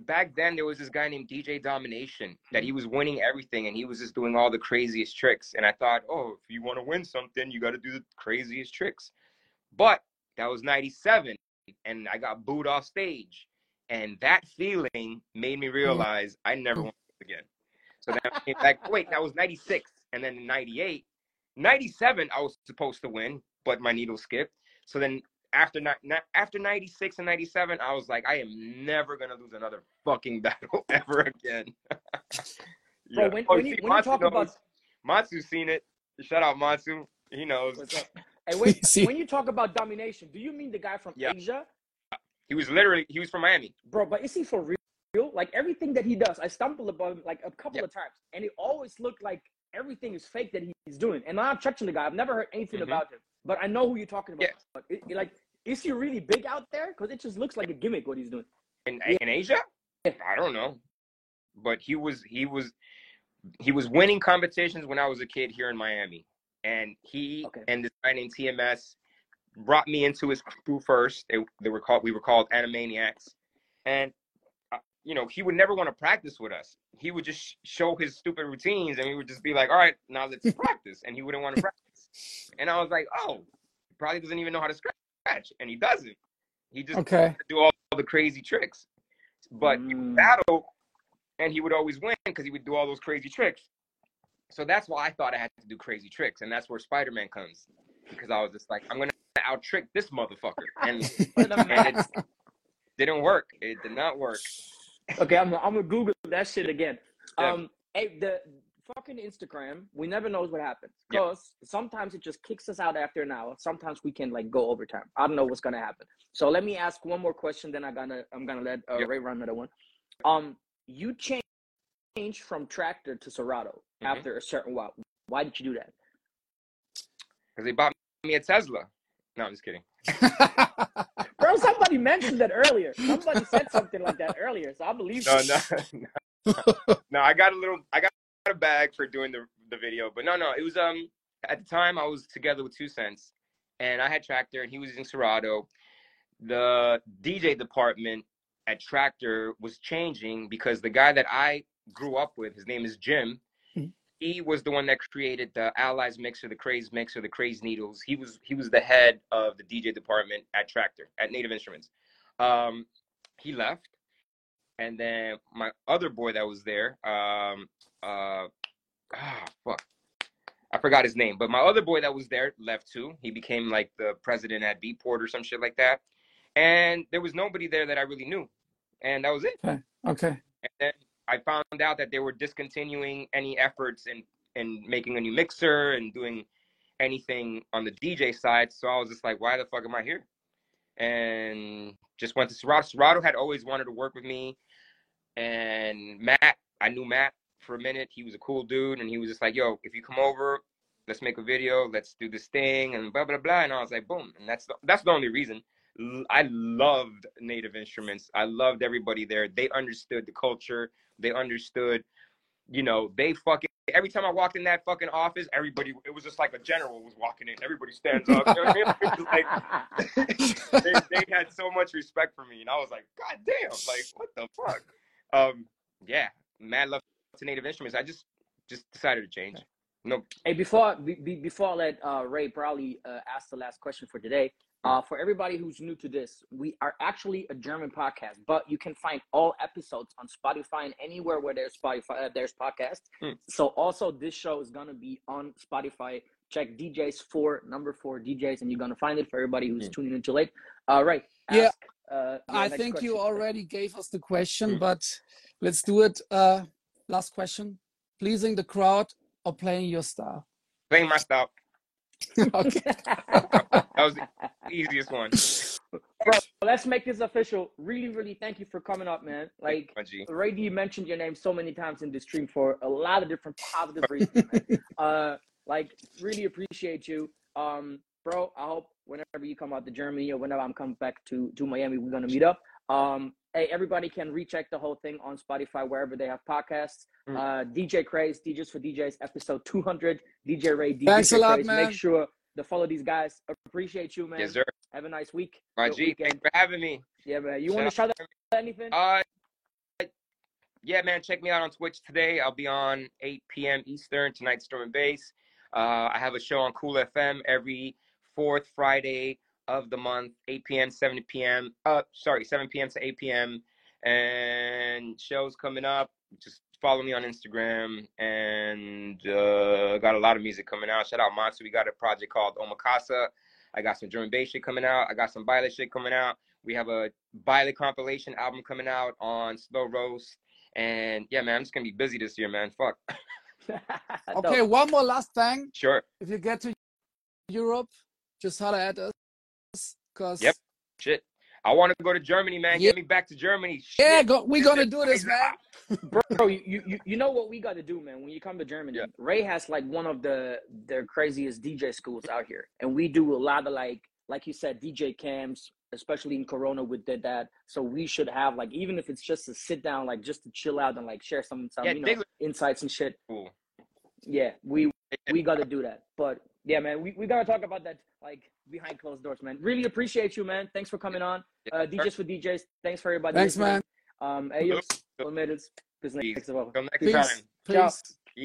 S4: back then there was this guy named DJ Domination that hmm. he was winning everything and he was just doing all the craziest tricks. And I thought, oh, if you want to win something, you got to do the craziest tricks. But that was 97 and I got booed off stage. And that feeling made me hmm. realize I never hmm. want to again. So then I came back, wait, that was 96. And then 98, 97, I was supposed to win, but my needle skipped. So then after ni- ni- after 96 and 97, I was like, I am never going to lose another fucking battle ever again.
S1: Bro, when, when, you,
S4: see,
S1: when you
S4: Matsu
S1: talk
S4: knows.
S1: about
S4: Matsu's seen it. Shout out Matsu. He knows.
S1: Hey, when,
S2: See-
S1: when you talk about domination, do you mean the guy from
S4: Yeah.
S1: Asia?
S4: He was literally, he was from Miami.
S1: Bro, but is he for real? Like everything that he does, I stumbled upon him like a couple
S4: Yeah.
S1: of times, and it always looked like everything is fake that he's doing. And I'm touching the guy. I've never heard anything
S4: Mhm.
S1: about him, but I know who you're talking about.
S4: Yeah.
S1: It, it, like, is he really big out there? Because it just looks like a gimmick what he's doing.
S4: In,
S1: Yeah.
S4: in Asia?
S1: Yeah.
S4: I don't know. But he was, he was, he was winning competitions when I was a kid here in Miami. And he
S1: Okay.
S4: and this guy named TMS brought me into his crew first. They, they were called, we were called Animaniacs. And, uh, you know, he would never want to practice with us. He would just sh- show his stupid routines and we would just be like, all right, now let's practice. And he wouldn't want to practice. And I was like, oh, he probably doesn't even know how to scratch. And he doesn't. He just
S2: Okay.
S4: do all, all the crazy tricks. But he would
S1: Mm.
S4: battle and he would always win because he would do all those crazy tricks. So that's why I thought I had to do crazy tricks. And that's where Spider Man comes. Because I was just like, I'm going to out trick this motherfucker. And and it didn't work. It did not work.
S1: Okay, I'm, I'm gonna Google that shit again.
S4: Yeah.
S1: Um, hey, the fucking Instagram, we never knows what happens because sometimes it just kicks us out after an hour. Sometimes we can like go overtime. I don't know what's gonna happen. So let me ask one more question, then I gonna I'm gonna let uh,
S4: Yeah.
S1: Ray run another one. Um, you changed changed from Traktor to Serato
S4: Mhm.
S1: after a certain while. Why did you do that?
S4: Because they bought me a Tesla. No, I'm just kidding.
S1: Bro, somebody mentioned that earlier. Somebody said something like that earlier, so I believe
S4: No,
S1: you.
S4: no, no. no, I got a little, I got a bag for doing the, the video, but no, no, it was, um, at the time I was together with Two Cents and I had Traktor and he was using Serato. The DJ department at Traktor was changing because the guy that I grew up with, his name is Jim.
S2: Mhm.
S4: He was the one that created the Allies mixer, the Craze mixer, the Craze needles. He was he was the head of the DJ department at Traktor at Native Instruments. Um, he left, and then my other boy that was there, um, uh, ah, fuck, I forgot his name, but my other boy that was there left too. He became like the president at Beatport or some shit like that. And there was nobody there that I really knew, and that was it.
S2: okay.
S4: And then I found out that they were discontinuing any efforts in in making a new mixer and doing anything on the DJ side. So I was just like, why the fuck am I here? And just went to Serato. Serato had always wanted to work with me. And Matt, I knew Matt for a minute. He was a cool dude. And he was just like, yo, if you come over, let's make a video. Let's do this thing and blah, blah, blah. And I was like, boom. And that's the, that's the only reason. I loved Native Instruments. I loved everybody there. They understood the culture. They understood, you know, they fucking every time I walked in that fucking office, everybody it was just like a general was walking in. Everybody stands up. You know I mean? Like they, they had so much respect for me, and I was like, God damn, like what the fuck? Um, yeah, mad love to Native Instruments. I just just decided to change. No,
S1: Hey, before be, be- before I let uh, Ray probably uh, ask the last question for today, Uh, for everybody who's new to this, we are actually a German podcast, but you can find all episodes on Spotify and anywhere where there's Spotify, uh, there's podcasts.
S4: Hmm.
S1: So also this show is gonna be on Spotify. Check DJs for number four DJs, and you're gonna find it for everybody who's
S4: Hmm.
S1: tuning in too late. Uh, right.
S2: Yeah.
S1: Ask, uh,
S2: I
S1: next
S2: think you already gave us the question, but let's do it. Uh, last question: pleasing the crowd or playing your style?
S4: Playing my style.
S2: okay.
S4: That was the easiest one.
S1: Bro, let's make this official. Really, really thank you for coming up, man. Like
S4: My G.
S1: Ray D mentioned your name so many times in the stream for a lot of different positive reasons. uh, like really appreciate you, um, bro. I hope whenever you come out to Germany or whenever I'm coming back to to Miami, we're gonna meet up. Um, hey, everybody can recheck the whole thing on Spotify wherever they have podcasts.
S4: Mm.
S1: Uh, DJ Craze, DJs for DJs, episode 200. DJ Ray, DJ
S2: Thanks a lot,
S1: Craze.
S2: man.
S1: Make sure to follow these guys. Appreciate you, man.
S4: Yes, sir.
S1: Have a nice week.
S4: My
S1: Good
S4: G.
S1: weekend.
S4: Thanks for having me.
S1: Yeah, man. You
S4: Shout
S1: want to shout out anything?
S4: Uh, yeah, man. Check me out on Twitch today. I'll be on 8 p.m. Eastern tonight. Storm and Bass. Uh, I have a show on Kool FM every fourth Friday of the month, 8 p.m. 7 p.m. Uh, sorry, 7 p.m. to 8 p.m. And shows coming up. Just follow me on Instagram. And uh, got a lot of music coming out. Shout out Matsu. We got a project called Omakasa. I got some German bass shit coming out. I got some Baile shit coming out. We have a Baile compilation album coming out on Slow Roast. And yeah, man, I'm just gonna be busy this year, man. Fuck.
S2: Okay. One more last thing.
S4: Sure.
S2: If you get to Europe, just holler at us. Cause
S4: Yep. Shit. I want to go to Germany, man.
S2: Yeah.
S4: Get me back to Germany.
S2: yeah, go, we're gonna do this, man.
S1: bro, you, you you know what we got to do, man. When you come to Germany,
S4: Yeah.
S1: Ray has like one of the the craziest DJ schools out here, and we do a lot of like like you said, DJ camps, especially in Corona. We did that, so we should have like even if it's just to sit down, like just to chill out and like share some some
S4: Yeah,
S1: you know insights and shit.
S4: Cool.
S1: Yeah, we we got to do that. But yeah, man, we, we got to talk about that like behind closed doors, man. Really appreciate you, man. Thanks for coming on. Uh, DJs for DJs. Thanks for everybody.
S2: Thanks,
S1: listening.
S2: man.
S1: Um, ellos, Olmedes, bis
S4: Peace.
S1: nächste Woche.
S4: Next
S2: Peace.
S4: time.
S1: Ciao.
S2: Peace.